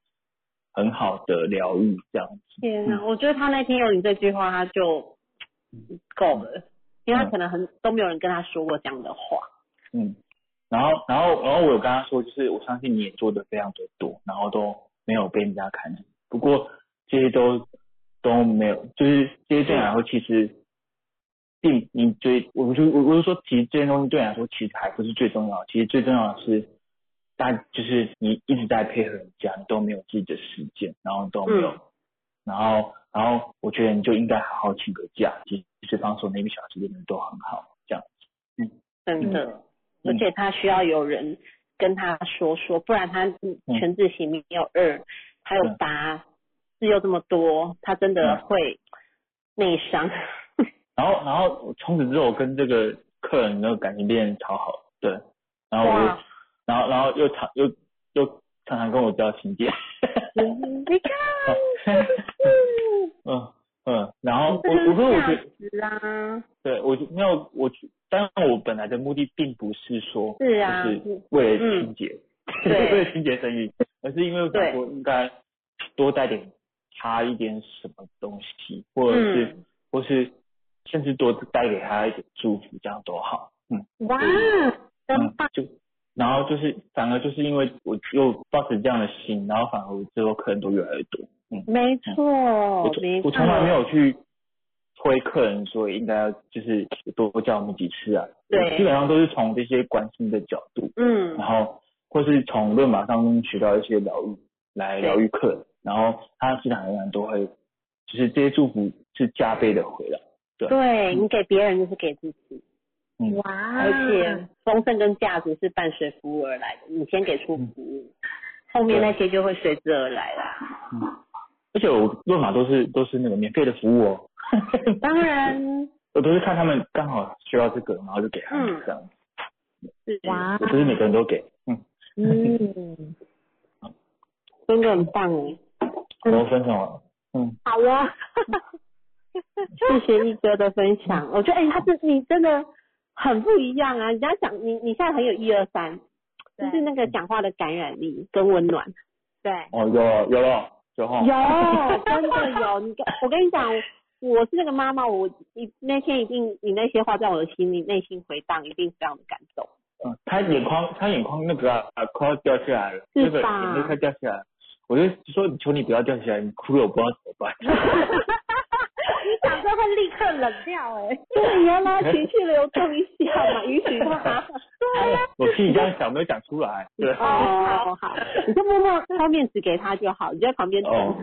S3: 很好的疗愈这样子。
S2: 天哪，我觉得他那天有你这句话，他就够了，因为他可能很都没有人跟他说过这样的话。
S3: 嗯，然后然后然后我有跟他说，就是我相信你也做的非常的多，然后都没有被人家看见。不过这些都都没有，就是这些对你来说其实并你最，我就我我就说，其实这些东西对你来说其实还不是最重要，其实最重要的是。大就是你一直在配合人家，你都没有自己的时间，然后都没有，
S2: 嗯
S3: 然后然后我觉得你就应该好好请个假，即使放松那一个小时，真的都很好，这样。
S2: 嗯真的，
S3: 嗯
S2: 而且他需要有人跟他说说，不然他
S3: 嗯
S2: 全字型没有二，还有八，字又这么多，他真的
S3: 嗯
S2: 会内伤。
S3: 然后，然后从此之后，我跟这个客人那个感情变得超好，对。然后我就
S2: 哇，
S3: 然后，然后又常又又常常跟我叫亲姐。
S2: 你看，
S3: 嗯嗯，然后我我说我觉得，
S2: 值啊，
S3: 对我没有我，当然我本来的目的并不是说，
S2: 是啊
S3: 就是为了清洁，
S2: 对
S3: 为了清洁生意，而是因为我想说应该多带点他一点什么东西，或者是、
S2: 嗯
S3: 或是甚至多带给他一点祝福，这样多好。嗯。
S1: 哇，真
S3: 嗯
S1: 棒，，
S3: 就然后就是反而就是因为我又抱持这样的心，然后反而我之后客人都越来越多。嗯，
S2: 没错，
S3: 我我从来没有去推客人说应该要就是多叫我们几次啊，
S2: 对。
S3: 基本上都是从这些关心的角度，
S2: 嗯。
S3: 然后或是从论马当中学到一些疗愈来疗愈客人，然后他自然而然都会，就是这些祝福是加倍的回来。
S2: 对对你给别人就是给自己，
S3: 嗯，
S1: 哇，
S2: 而且丰盛跟价值是伴随服务而来的，你先给出服务，后面那些就会随之而来啦。
S3: 嗯，而且我论马都是都是那个免费的服务哦。
S2: 当然，
S3: 我都是看他们刚好需要这个，然后就给他们
S2: 嗯
S3: 这样。
S2: 是。
S1: 哇
S3: 我，不是每个人都给，嗯，
S1: 嗯，
S2: 真的很棒哎，
S3: 然后分享完了，嗯，
S1: 好 啊，
S2: 谢谢一哥的分享，我觉得哎、他是你真的很不一样啊！人家讲你你现在很有一二三，就是那个讲话的感染力跟温暖。
S1: 对，
S3: 哦，有了有了有哈，
S2: 有，真的有。你跟我跟你讲，我是那个妈妈，我你那天一定你那些话在我的心里内心回荡，一定非常的感动。
S3: 嗯，他眼眶他眼眶那个啊快要掉下来了，
S2: 是
S3: 那个
S2: 吧
S3: 眼泪快掉下来了，我就说求你不要掉下来，你哭了我不知道怎么办。
S1: 你讲这会立刻冷掉哎、
S2: 对，原来情绪流动一下嘛，允许他。
S3: 我心里这样想，没有讲出来。对。
S2: 哦，好，你就默默掏面子给他就好，你就在旁边等。
S3: 哦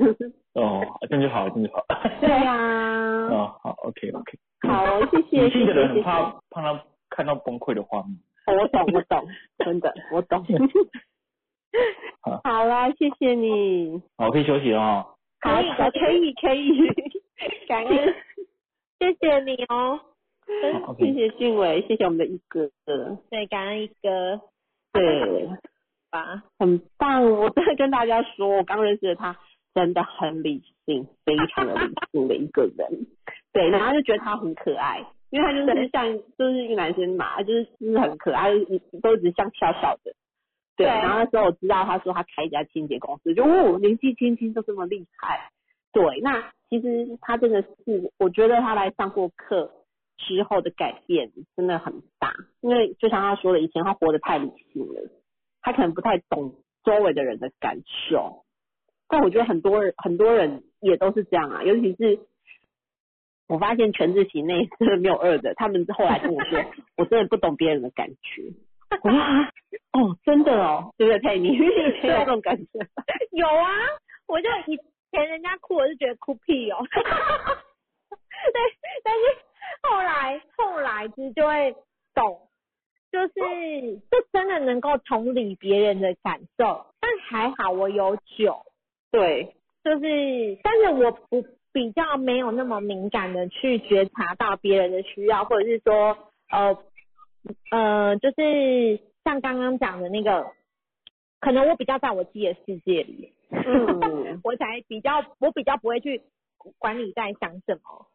S3: 哦，这样就好，这样就好。
S2: 对呀、
S3: 哦，好，OK OK。
S2: 好，谢谢，谢谢，
S3: 女性的人很。怕怕他看到崩溃的画面。
S2: 我懂，我懂，真的，我懂。
S3: 好
S2: 好啦，谢谢你。
S3: 好，可以休息了哦。
S1: 可以
S2: 可可以，可以。感恩，
S1: 谢谢你哦。
S2: 谢谢俊伟，谢谢我们的一哥，
S1: 对，感恩一哥
S2: 对，
S1: 吧，
S2: 很棒。我真的跟大家说，我刚认识的他，真的很理性，非常的理性的一个人。对，然后就觉得他很可爱，因为他就是像就是一个男生嘛，就是就是很可爱，就是都只像小小的。对，
S1: 对。
S2: 然后那时候我知道他说他开一家清洁公司，就哦，年纪轻轻就这么厉害。对，那其实他真的是，我觉得他来上过课之后的改变真的很大，因为就像他说的，以前他活得太理性了，他可能不太懂周围的人的感受。但我觉得很多人很多人也都是这样啊，尤其是我发现全自习那真的没有二的，他们后来跟我说，我真的不懂别人的感觉。我说啊，哦，真的哦，对不对？佩妮，你有这种感觉？
S1: 有啊，我就以前人家哭，我就觉得哭屁哦。对，但是后来后来其实就会懂，就是就真的能够同理别人的感受。但还好我有酒，
S2: 对，
S1: 就是但是我不比较没有那么敏感的去觉察到别人的需要，或者是说呃呃，就是像刚刚讲的那个，可能我比较在我自己的世界里，
S2: 嗯，
S1: 我才比较我比较不会去管你在想什么，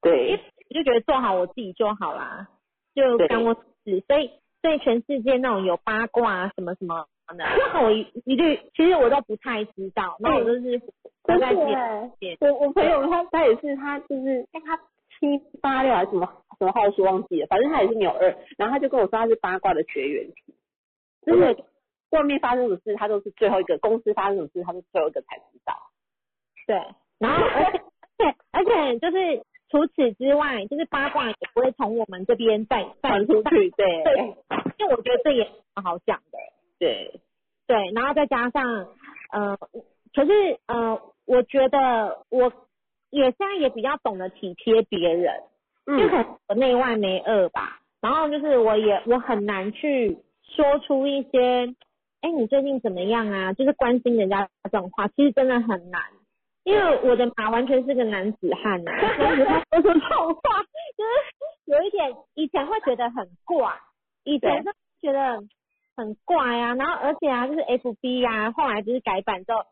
S2: 对，
S1: 我就觉得做好我自己就好啦，就
S2: 对
S1: 干我事。所以所以全世界那种有八卦啊什么什么的，那我一一律其实我都不太知道，那我就是活在自己的。
S2: 我我朋友他他也是，他就是哎他七八六还是什么什么号数忘记了，反正他也是没有二，然后他就跟我说他是八卦的绝缘体，就是外面发生什么事他都是最后一个，公司发生什么事他是最后一个才知道。
S1: 对，然后而且而且而且就是除此之外，就是八卦也不会从我们这边再再
S2: 传出去，对。
S1: 对，因为我觉得这也蛮好讲的。
S2: 对。
S1: 对，然后再加上呃，可是呃，我觉得我也现在也比较懂得体贴别人，因为可
S2: 嗯
S1: 能我内外没二吧，然后就是我也我很难去说出一些，哎，你最近怎么样啊？就是关心人家这种话，其实真的很难。因为我的马完全是个男子汉呐、啊，男子汉说出这种话，就是有一点以前会觉得很怪，以前是觉得很怪啊，然后而且啊，就是 FB 啊，后来就是改版之后，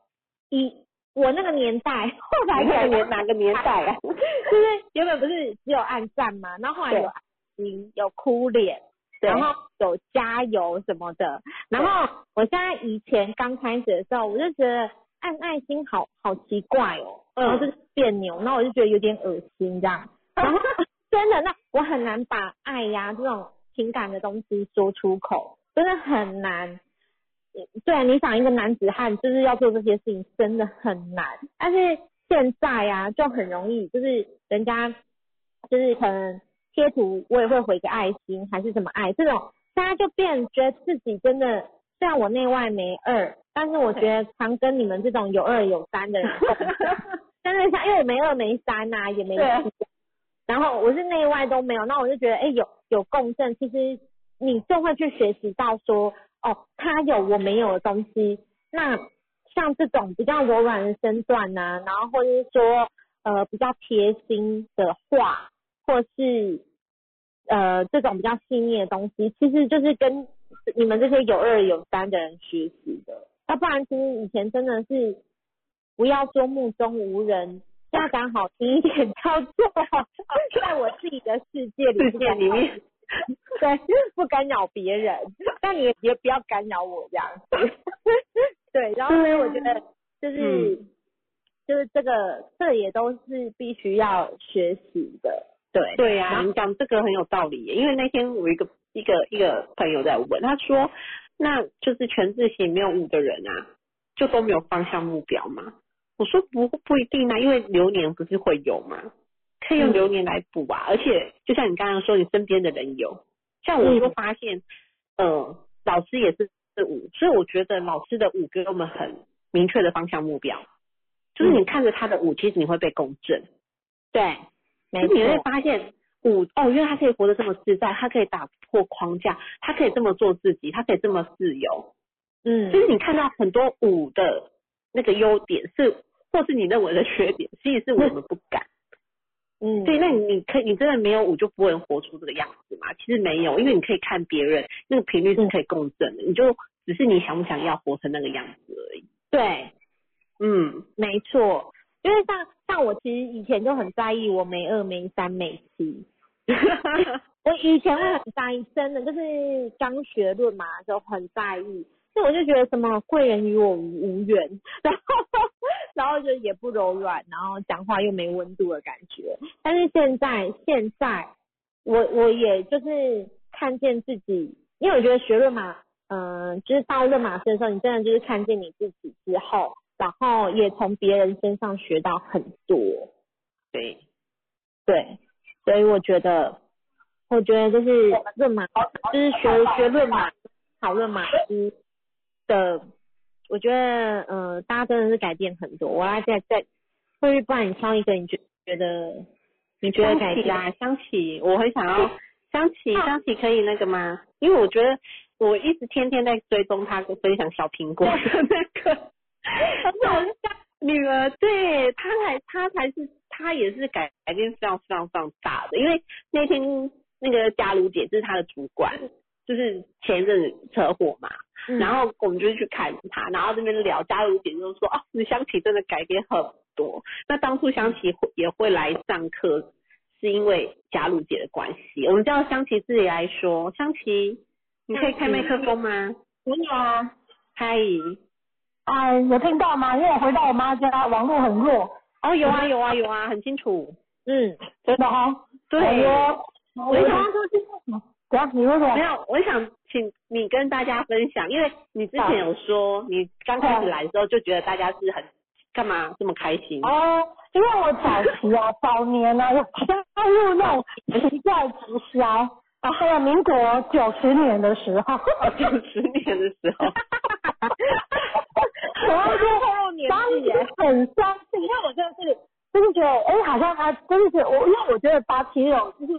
S1: 以我那个年代，后来改
S2: 年哪个年代啊？
S1: 就是原本不是只有暗赞嘛，然后后来有心，有哭脸，
S2: 对
S1: 然后有加油什么的。然后我现在以前刚开始的时候，我就觉得按爱心好好奇怪哦，
S2: 嗯
S1: 然后就是别扭，然后我就觉得有点恶心这样。然后真的，那我很难把爱呀、这种情感的东西说出口，真的很难。对啊，你想一个男子汉就是要做这些事情，真的很难。但是现在啊，就很容易，就是人家就是可能贴图，我也会回个爱心，还是什么爱这种，大家就变觉得自己真的，虽然我内外没二，但是我觉得常跟你们这种有二有三的人 共事真的像，因为我没二没三呐、也没然后我是内外都没有，那我就觉得，哎、有有共振，其实你就会去学习到说，哦，他有我没有的东西，那像这种比较柔软的身段呐、然后或者是说，呃，比较贴心的话，或是呃这种比较细腻的东西，其实就是跟你们这些有二有三的人学习的，要不然其实以前真的是不要说目中无人。要讲好听一点，叫做在我自己的世界里，
S2: 世界里面，
S1: 对，不干扰别人，但你也也不要干扰我这样子。对，然后所以我觉得就是、就是这个这也都是必须要学习的。对，
S2: 对呀、你讲这个很有道理耶，因为那天我一个一个一个朋友在问，他说，那就是全自习没有五个人啊，就都没有方向目标吗？我说不不一定啊，因为流年不是会有吗？可以用
S1: 嗯。
S2: 流年来补啊，而且就像你刚刚说，你身边的人有，像我就发现，呃，老师也是是五，所以我觉得老师的五给我们很明确的方向目标，就是你看着他的五，其实你会被共振。
S1: 对，没
S2: 你会，发现舞哦，因为他可以活得这么自在，他可以打破框架，他可以这么做自己，他可以这么自由。
S1: 嗯
S2: 就是你看到很多舞的那个优点是，或是你认为的缺点，其实是我们不敢。
S1: 嗯，
S2: 对，那你你可以你真的没有舞就不会活出这个样子嘛？其实没有，因为你可以看别人那个频率是可以共振的，你就只是你想不想要活成那个样子而已。
S1: 对，
S2: 嗯，
S1: 没错，因为像像我其实以前就很在意我没二没三没七，我以前会很在意，真的就是刚学论嘛的时候很在意，那我就觉得什么贵人与我无无缘，然后 然后就也不柔软，然后讲话又没温度的感觉。但是现在现在我我也就是看见自己，因为我觉得学论嘛，嗯、就是到论马师的时候，你真的就是看见你自己之后，然后也从别人身上学到很多。
S2: 对，
S1: 对，所以我觉得，我觉得就是论马，就是学学论马，讨论马师的，我觉得呃，大家真的是改变很多。我要再再，或者不然你挑一个你觉觉得你觉得改变，
S2: 琪啦，香琪，我很想要香琪，香琪可以那个吗？因为我觉得我一直天天在追踪他跟分享小苹果的那个，而且我是家女儿，对她才她才是她也是改改变非常非常非常大的，因为那天那个嘉如姐就是她的主管，就是前一阵子车祸嘛，
S1: 嗯。
S2: 然后我们就去看她，然后这边聊，嘉如姐就说哦，你香琪真的改变很多。那当初香琪会也会来上课，是因为嘉如姐的关系。我们叫香琪自己来说，香琪，你可以开麦克风吗？
S4: 可以啊，
S2: 嗨，
S4: 哎，有听到吗？因为我回到我妈家，网络很弱，
S2: 哦，有啊有啊有啊，很清楚。
S1: 嗯，
S4: 真的哈、
S2: 对，
S4: 我我刚刚说是什么？怎样？你说什么？
S2: 没有，我想请你跟大家分享，因为你之前有说你刚开始来的时候就觉得大家是很干嘛这么开心？
S4: 哦，因为我早期啊，早年呢、有加入那种奇怪直销，啊，还有民国九十年的时候，
S2: 九十年的时候，
S4: 然后就
S1: 透露年
S4: 当时很相信，因为我真的是就是觉得，哎，好像他真的是我，因为我觉得八七六就是，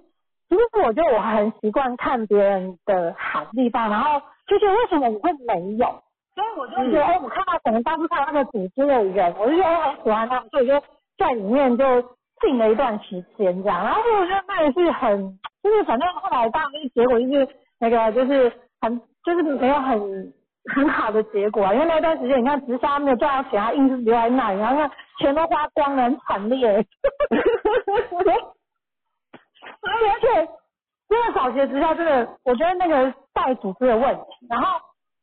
S4: 其实我觉得我很习惯看别人的好地方，然后就觉得为什么我会没有，所以我就觉得，哎、我看到可能当初看到那个组织的人，我就觉得哎很喜欢他们，所以我就在里面就静了一段时间这样，然后我觉得那也是很，就是反正后来当然就是结果就是那个就是很就是没有很。很好的结果啊，因为那段时间你看直销没有赚到钱，他硬是留在那里，然后看全都花光了，很惨烈。而且真的早期的直销真的，我觉得那个带组织的问题，然后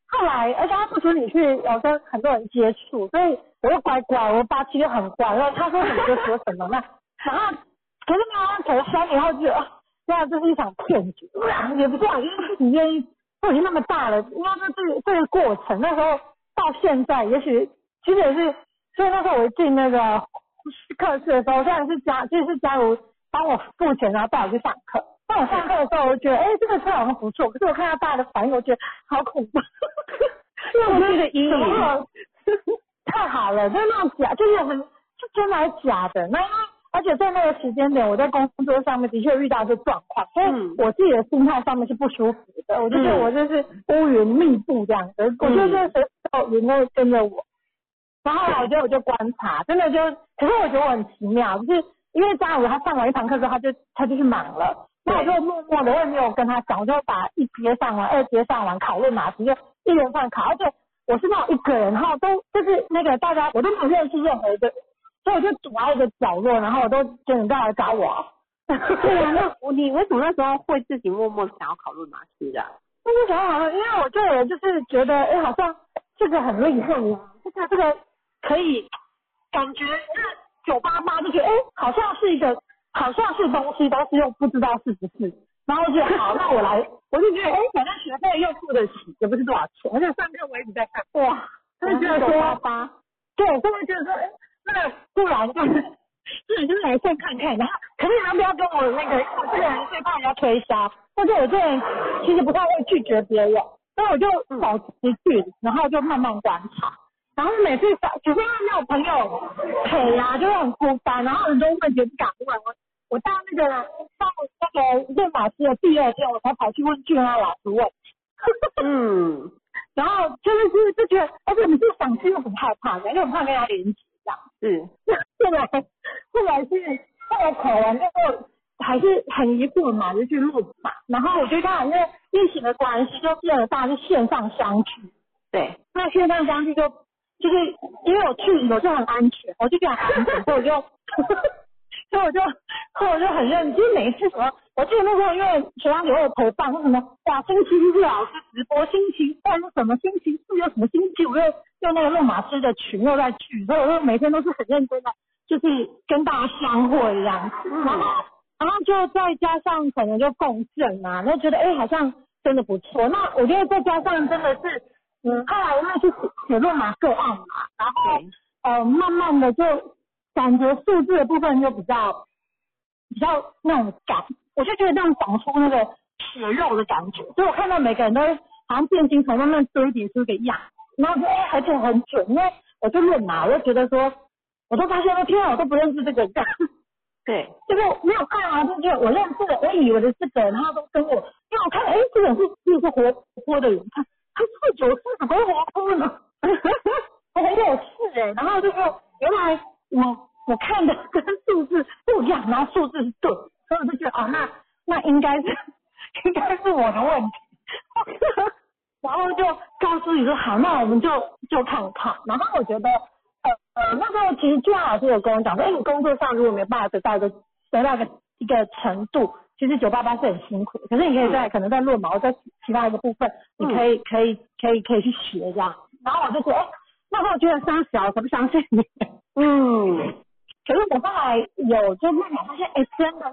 S4: 后来而且他不准你去有跟很多人接触，所以我就乖乖，我八七就很乖，然后他说什么就说什么，那 然后可是呢，投三年后就啊，这样这是一场骗局，也不是啊，因为自己愿意。都已经那么大了，应该说这个这个过程，那时候到现在，也许其实也是，所以那时候我进那个 课室的时候，虽然是家就是家如帮我付钱，然后带我去上课。当我上课的时候，我就觉得，哎、这个课好像不错。可是我看到大家的反应，我觉得好恐怖，因为我觉得
S2: 阴影
S4: 怎么会有 太好了，就是那种假，就是很是真的还假的。那因为而且在那个时间点，我在工作上面的确遇到一些状况，所以
S2: 嗯
S4: 我自己的心态上面是不舒服的。我就觉得我就是乌云密布这样子，我觉得这随时都有云会跟着我。然后后来我就我就观察，真的就，可是我觉得我很奇妙，就是因为嘉如他上完一堂课之后，他就他就去忙了，那我就默默的，我也没有跟他讲，我就把一节上完，二节上完，考论马题就一连串考，而且我是那种一个人，然后都就是那个大家我都没有认识任何一个，所以我就躲在一个角落，然后我都觉得你再来找我。
S2: 对啊，那我你为什么那时候会自己默默想要考论马师啊？
S4: 就是想好像，因为我这个人就是觉得，哎，好像这个很厉害啊，这个这个可以感觉那九八八就觉得，哎，好像是一个，好像是东西，但是又不知道是不是。然后我就好，那我来，我就觉得，哎，反正学费又付得起，也不是多少钱，而且上课我一直在看，哇，就觉得说，
S2: 八，
S4: 对，就会觉得说，哎，那不然就是。是，就是来先看看，然后可是你要不要跟我那个？我这个人最怕人家推销，或者我这人其实不太会拒绝别人，所以我就保持距离，然后就慢慢观察。然后每次只是因为没有朋友陪啊，就会很孤单，然后很多问题不敢问。我我到那个到那个练马师的第二天，我才跑去问俊安老师问。
S2: 嗯，
S4: 然后真的是就觉得，而且你是想去又很害怕，因为很怕跟他连接这样。
S2: 是，
S4: 后来后来是后来考完之后还是很疑惑嘛，就去录嘛。然后我就刚好因为疫情的关系，就变了大家是线上相聚。
S2: 对，
S4: 那线上相聚就就是因为我去我就很安全，我就比较安全，所以我就所以我就所以我就很认，就是每一次什么，我记得那时候因为学长姐会有陪伴，说什么哇星期一是老师直播，星期二是什么，星期四又什么，星期五又又那个弄马师的群又在去，所以我就每天都是很认真的，就是跟大家相会一样，然后然后就再加上可能就共振啊，然后觉得哎好像真的不错，那我觉得再加上真的是。嗯，后来因为去写论马个案嘛，然后呃慢慢的就感觉数字的部分就比较比较那种感，我就觉得这样长出那个血肉的感觉，所以我看到每个人都好像变形虫慢慢堆叠出个样，然后就哎而且很准，因为我就论嘛，我就觉得说，我都发现说天啊，我都不认识这个人，
S2: 对，
S4: 就是没有看啊，就是我认识的，我以为的这个人，他都跟我，因为我看哎这个人是是个活泼的人，看。他四九四怎么活泼呢？我很有趣哎，然后就说原来我我看的跟数字不一样，然后数字是对，所以我就觉得啊，那那应该是应该是我的问题，然后就告诉你说好，那我们就就看看。然后我觉得呃呃那时候其实朱老师有跟我讲说，哎，你工作上如果没办法得到一个得到一个一个程度。其实九八八是很辛苦，可是你可以在可能在论毛在其他一个部分，你可以可以可以可以去学这样。然后我就觉得，哎，那时候我觉得三小，我才不相信你。
S2: 嗯，
S4: 可是我后来有就慢慢发现，哎，真的，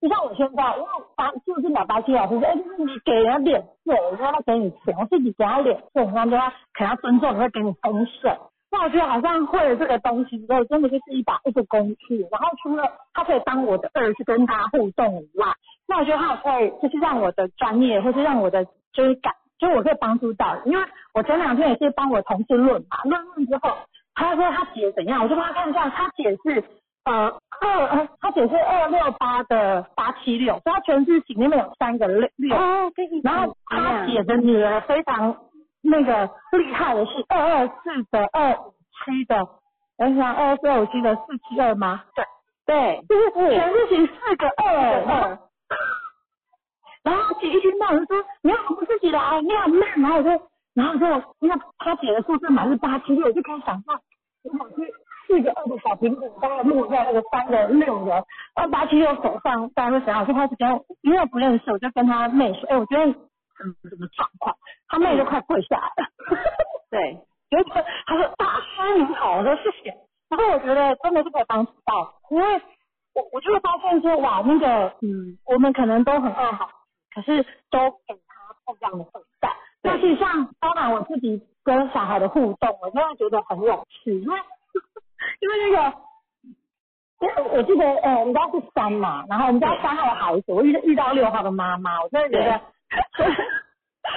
S4: 因为就像我现在，因为八就是老八七老师说，哎，就是你给人家脸色，然后他给你钱，我自己给他脸色，然后就他可能要尊重，你会给你丰盛。那我觉得好像会了这个东西之后，真的就是一把一个工具。然后除了它可以当我的二去跟他互动以外，那我觉得它也可以就是让我的专业，或是让我的就是感，就是我可以帮助到。因为我前两天也是帮我同事论嘛，论论之后，他说他姐怎样，我就帮他看一下，他姐是呃二呃，他姐是二六八的八七六，所以他全字型里面有三个六六。
S2: 哦，
S4: 然后他姐的女儿非常。那个厉害的是二二四的二五七的，我想二二四二五七的四七二吗？对
S2: 对，
S4: 就是全字形四个二二。然后姐一听到就说你要不自己来，你好慢，然后我就然后就因为他写的数字码是八七六，我就开始想象，我去四个二的小苹果，刚刚录在那个三个六的，然后八七六手上，大家会想，我就开始跟，因为我不认识，我就跟他妹说，哎，我觉得。嗯，什么状况？他妹都快跪下来了。
S2: 对，
S4: 觉得他说大师你好，我说谢谢。然后我觉得真的是可以帮助到，因为我我就会发现说哇，那个嗯，我们可能都很爱好，可是都给他不一样的对待。但是像包含我自己跟小孩的互动，我真的觉得很有趣，因为 因为那个，因为我记得呃，我们家是三嘛，然后我们家三号的孩子，我遇遇到六号的妈妈，我真的觉得。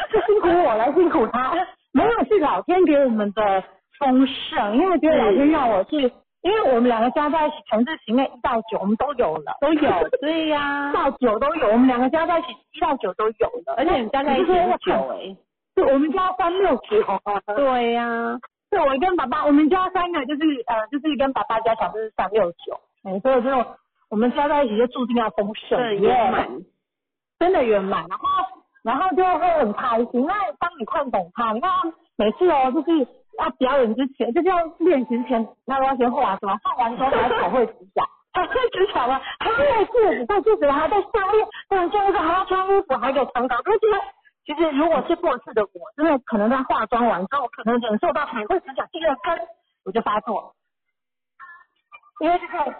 S4: 是辛苦我了，辛苦他。没有是老天给我们的丰盛，因为觉得老天让我是，因为我们两个加在一起，全是型内一到九，我们都有了，
S2: 都有。对呀，
S4: 到九都有，我们两个加在一起一到九都有了，
S2: 而且你加在一起是九哎。
S4: 对，我们家三六九。
S2: 对呀，
S4: 对，我跟爸爸，我们家三个就是呃，就是跟爸爸加起来就是三六九，哎，所以就我们加在一起就注定要丰盛，
S2: 圆满，
S4: 真的圆满，然后。然后就会很开心，因为当你看懂他，你看每次哦，就是要表演之前，就是要练习前，他都要先画什么，画完之后还要彩绘指甲，彩绘指甲吗？还要戴戒指，戴戒指还要戴项链，戴完项链还要穿衣服，还有长高。而且其实如果是过去的我，真的可能在化妆完之后，可能忍受到彩绘指甲第二根，我就发作，因为这个。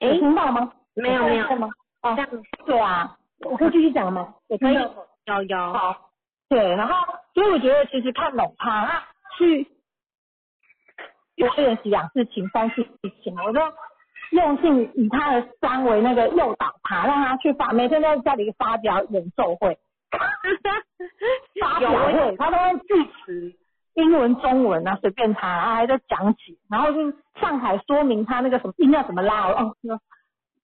S2: 哎，
S4: 听到吗？
S2: 没有没有
S4: 吗？哦，对啊，我可以继续讲吗？
S2: 我可以，有有。
S4: 好，对，然后所以我觉得其实看懂他去多练习两次情三次情，我就用心以他的三为那个诱导他，让他去发，每天在家里发表演奏会，发表会，他都会致词，英文、中文啊，随便他，然后还在讲解，然后就上海说明他那个什么音要怎么拉，哦，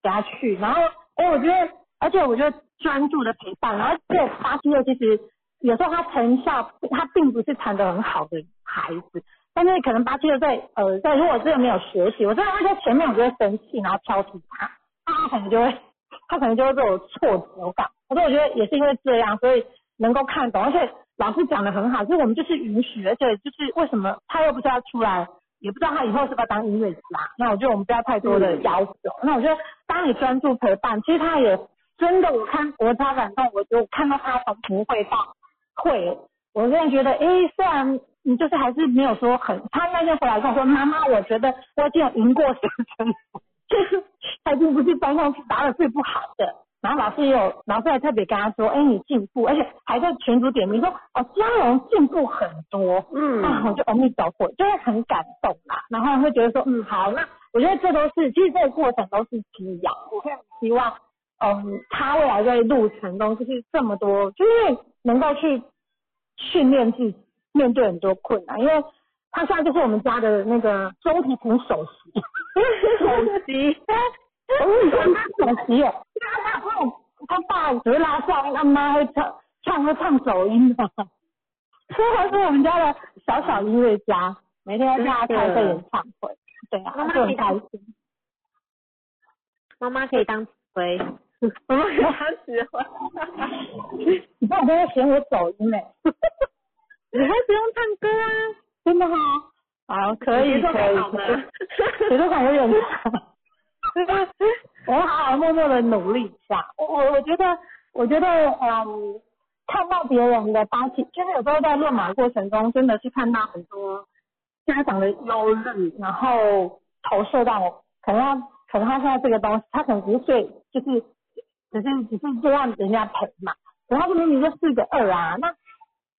S4: 给他去，然后哎，我觉得，而且我觉得专注的陪伴，然后这巴西六其实有时候他成效，他并不是弹得很好的孩子，但是可能八七六在呃在如果真的没有学习，我真的会在前面我就会生气，然后挑剔他，那他可能就会 他可能就会被我挫折感，可是我觉得也是因为这样，所以能够看懂，而且。老师讲的很好，就是我们就是允许，而且就是为什么他又不知道出来，也不知道他以后是不是要当音乐家。那我觉得我们不要太多的要求。那我觉得当你专注陪伴，其实他也真的，我看我超感动，我就看到他从不会到会，我现在觉得，哎，虽然你就是还是没有说很，他那天回来跟我说，妈妈，我觉得我已经有赢过学生，就是他已经不是班上打的最不好的。然后老师也有，老师还特别跟他说，哎，你进步，而且还在群组点名说，哦，嘉荣进步很多，嗯，啊，我就阿弥陀佛，就会很感动啦。然后会觉得说，嗯，好，那我觉得这都是，其实这个过程都是滋养。我会希望，嗯，他未来在路程中就是这么多，就是能够去训练自己面对很多困难，因为他现在就是我们家的那个中提琴首席，首席。我跟他首席哦，他他他爸只会拉上，他妈会唱唱会唱走音的，所以他是我们家的小小音乐家，每天要他开个演唱会，对啊，他很开心。
S1: 妈妈可以当指挥，
S2: 妈妈可以当指挥。
S4: 你爸在嫌我走音呢，
S1: 你还不用唱歌啊？
S4: 真的吗？好，可以可以，节奏感有点差。我好好默默的努力一下。我我我觉得，我觉得，嗯，看到别人的八七，就是有时候在练马过程中，真的是看到很多家长的忧虑，然后投射到，可能他，可能他现在这个东西，他可能不是，就是只是只是就让人家陪嘛。然后明明就四个二啊，那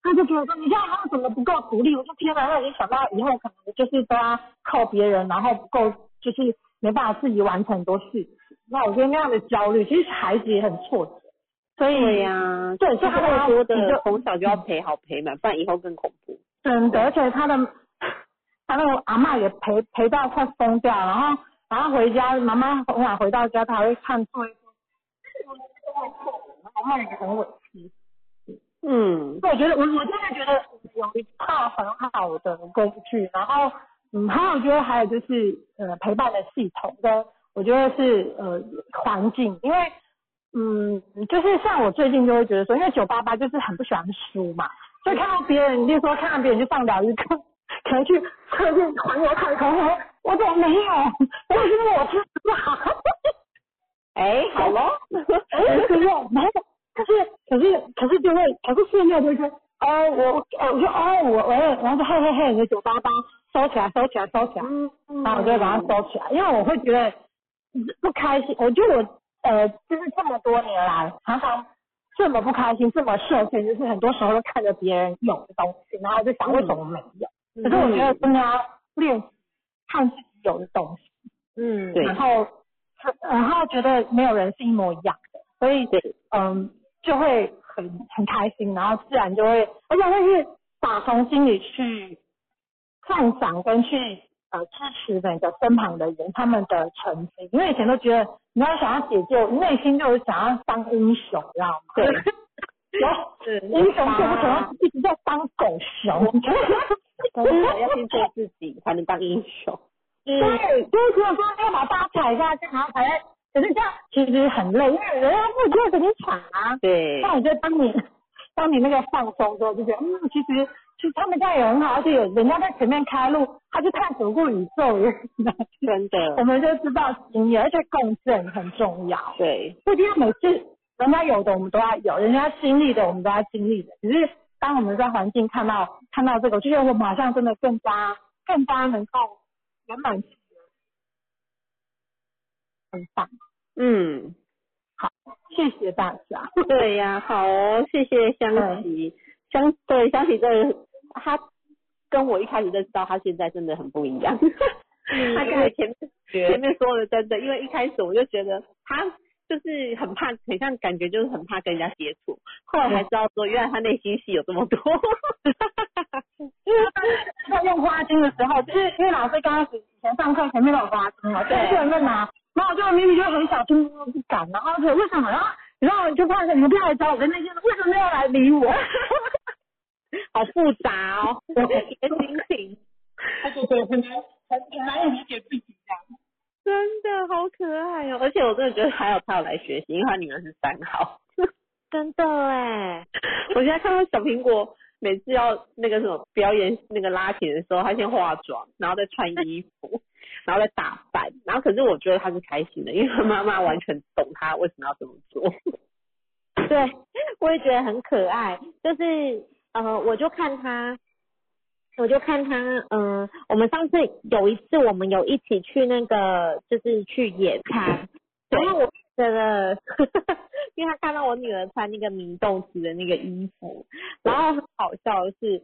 S4: 他就觉得说，你现在他怎么不够独立？我说天哪，那已经想到以后可能就是都要靠别人，然后不够就是。没办法自己完成很多事情，那我觉得那样的焦虑，其实孩子也很挫折。
S2: 所以呀，
S4: 对，所以他
S2: 说的从小就要陪好陪满，不然以后更恐怖。
S4: 真的，而且他的他那个阿妈也陪陪到快疯掉，然后然后回家，妈妈很晚回到家，他还会看作业，阿妈也很委屈。
S2: 嗯，
S4: 我觉得我我真的觉得有一套很好的工具，然后。嗯，还有我觉得还有就是呃陪伴的系统跟我觉得是呃环境，因为嗯就是像我最近就会觉得说，因为九八八就是很不喜欢输嘛，所以看到别人，就说看到别人去上疗愈课，可能去测试环游太空，我怎么没有？为什么我不好？
S2: 哎，好喽，
S4: 哎，是用，然后可是可是可是就会，可是现在就是哦我哦我说哦我我然后就嘿嘿嘿，你九八八。收起来，收起来，收起来，然后我就会把它收起来，因为我会觉得不开心。我觉得我呃，就是这么多年来，常常这么不开心，这么受限，就是很多时候都看着别人有的东西，然后就想为什么没有。可是我觉得真的要练看自己有的东西，
S2: 嗯，对。
S4: 然后然后觉得没有人是一模一样的，所以嗯，就会很很开心，然后自然就会，而且会是打从心里去。赞赏跟去呃支持每个身旁的人，他们的成绩，因为以前都觉得你要想要解救，内心就是想要当英雄，知道吗？
S2: 对，
S4: 英雄就不可能一直在当狗熊，
S2: 要先做自己才能当英雄。
S4: 对，就是说要把大家踩下去，然后才，可是这样其实很累，因为人家不就给你抢啊。
S2: 对。
S4: 那我觉得当你 当你那个放松之后，就觉得嗯，其实。其实他们家也很好，而且有人家在前面开路，他就探索过宇宙，
S2: 真的，
S4: 我们就知道经验，而且共振很重要。
S2: 对，
S4: 不一定要每次人家有的我们都要有，人家经历的我们都要经历的。只是当我们在环境看到看到这个，就觉得我马上真的更加更加能够圆满很棒。
S2: 嗯，
S4: 好，谢谢大家。
S2: 对呀，好，谢谢香琪。香对香琪这，他跟我一开始认识到他现在真的很不一样。他刚才前面前面说的真的，因为一开始我就觉得他就是很怕，很像感觉就是很怕跟人家接触。后来才知道说，原来他内心戏有这么多。
S4: 因为在用花精的时候，就是因为老师刚开始以前上课前面都有花精嘛，就有人在拿，然后我就明明就很小心不敢，然后就为什么？然后然后就发现你们不要来找我跟那些人，为什么要来理我？
S1: 好复杂哦，我的心情。
S4: 对对，很难很很难以理解自己这样。
S2: 真的好可爱哦！而且我真的觉得还有他有来学习，因为他女儿是三号。
S1: 真的哎，
S2: 我现在看到小苹果每次要那个什么表演那个拉琴的时候，他先化妆，然后再穿衣服，然后再打扮，然后可是我觉得他是开心的，因为他妈妈完全懂他为什么要这么做。
S1: 对，我也觉得很可爱。就是呃，我就看他，我就看他，嗯、我们上次有一次我们有一起去那个，就是去野餐，然后我觉得，因为他看到我女儿穿那个明洞子的那个衣服，然后很好笑的是。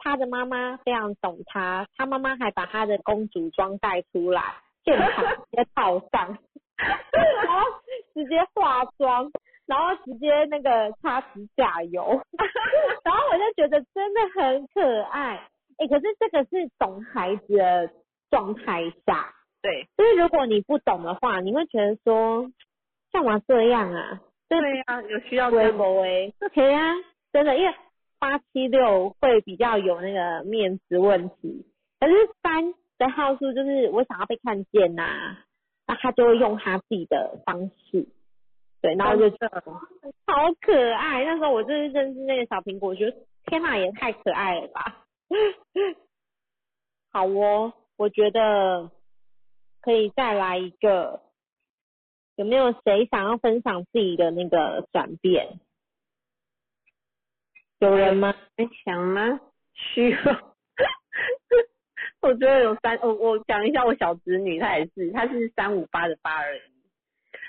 S1: 他的妈妈非常懂他，他妈妈还把他的公主装带出来，现场直接套上，然后直接化妆，然后直接那个擦指甲油，然后我就觉得真的很可爱。哎、可是这个是懂孩子的状态下，
S2: 对。
S1: 就是如果你不懂的话，你会觉得说干嘛这样啊？
S2: 对呀、有需要这
S1: 微
S2: 样
S1: 博微，对啊，真的，因为八七六会比较有那个面子问题，可是三的号数就是我想要被看见呐、那他就会用他自己的方式，对，然后就
S2: 真的
S1: 好可爱。那时候我就是认识那个小苹果，我觉得天哪，也太可爱了吧！好哦，我觉得可以再来一个，有没有谁想要分享自己的那个转变？有人吗？
S2: 你想吗？需要。我觉得有三，我我讲一下我小侄女，她也是，她是三五八的八二一，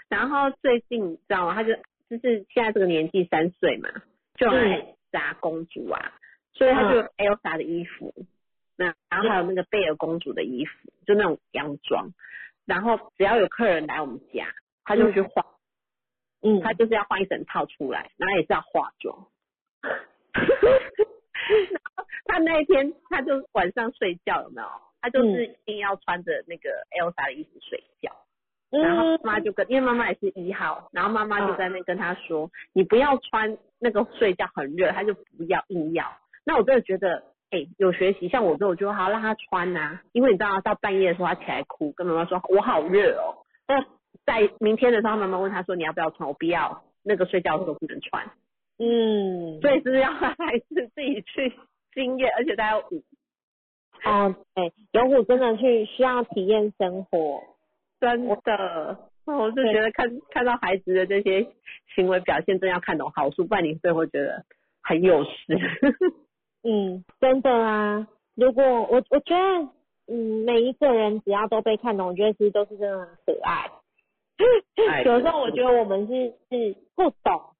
S2: 然后最近你知道吗？他就就是现在这个年纪三岁嘛，就很爱扎公主啊，所以他就有 Elsa 的衣服，那然后还有那个贝尔公主的衣服，就那种洋装，然后只要有客人来我们家，他就去换，
S1: 嗯，
S2: 她就是要换一整套出来，然后也是要化妆。然后他那一天，他就晚上睡觉有没有？他就是一定要穿着那个 Elsa 的衣服睡觉。然后
S1: 嗯
S2: 妈妈就跟，因为妈妈也是一号，然后妈妈就在那跟他说，你不要穿那个睡觉很热，他就不要硬要。那我真的觉得，哎、有学习，像我这种就好让他穿呐、因为你知道到半夜的时候他起来哭，跟妈妈说我好热哦。那在明天的时候，妈妈问他说你要不要穿，我不要，那个睡觉的时候不能穿。
S1: 嗯，
S2: 所以是要让孩子自己去经验，而且他要舞，
S1: 哦，对，有虎真的去需要体验生活，
S2: 真的。我是觉得看看到孩子的这些行为表现，真要看懂好处，不然你最后会觉得很有事。
S1: 嗯，真的啊。如果我我觉得，嗯，每一个人只要都被看懂，我觉得其实都是真的很可爱。
S2: 爱
S1: 有时候我觉得我们是是不懂，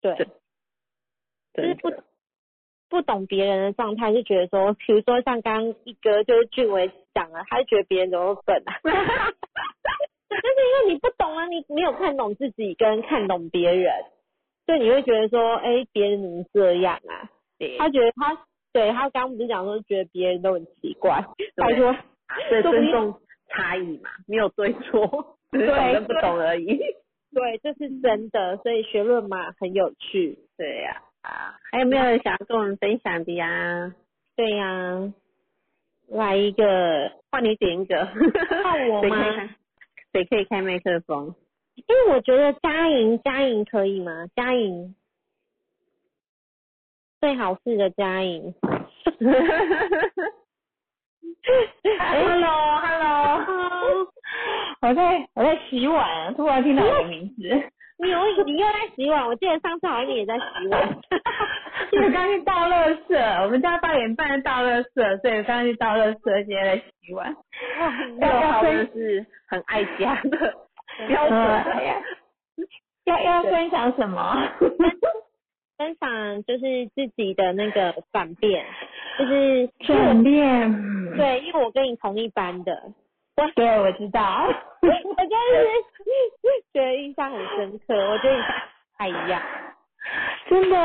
S1: 对，就是不不懂别人的状态，就觉得说，比如说像刚刚一哥就是俊伟讲啊，他就觉得别人怎么笨啊，就是因为你不懂啊，你没有看懂自己跟看懂别人，所以你会觉得说，哎，别人怎么这样啊？
S2: 对
S1: 他觉得他对他刚刚不是讲说觉得别人都很奇怪，他
S2: 对
S1: 说
S2: 对尊重差异嘛，没有对错，只是懂
S1: 对
S2: 跟不懂而已。
S1: 对，这是真的，所以学论嘛很有趣，
S2: 对呀、啊，还有没有人想要跟我们分享的呀？
S1: 对呀、来一个，
S2: 换你点一个，
S1: 换我吗
S2: 谁可以开？麦克风？
S1: 因为我觉得嘉莹嘉莹可以吗？嘉莹最好是的佳莹。哎
S4: Hello Hello，我在我在洗碗，突然听到你的名字，
S1: 你有你又在洗碗，我记得上次好像你也在洗碗。
S4: 因为刚去倒垃圾，我们家八点半倒垃圾，所以刚刚去倒垃圾，现在在洗碗。
S2: 六
S4: 要
S2: 号真
S4: 分
S2: 的是很爱家的标准了呀。
S4: 要要分享什么？
S1: 分享就是自己的那个转变，就是
S4: 转变。
S1: 对，因为我跟你同一班的，
S4: 对，我知道。
S1: 我就是 觉得印象很深刻，我觉得你不太一样。
S5: 真的，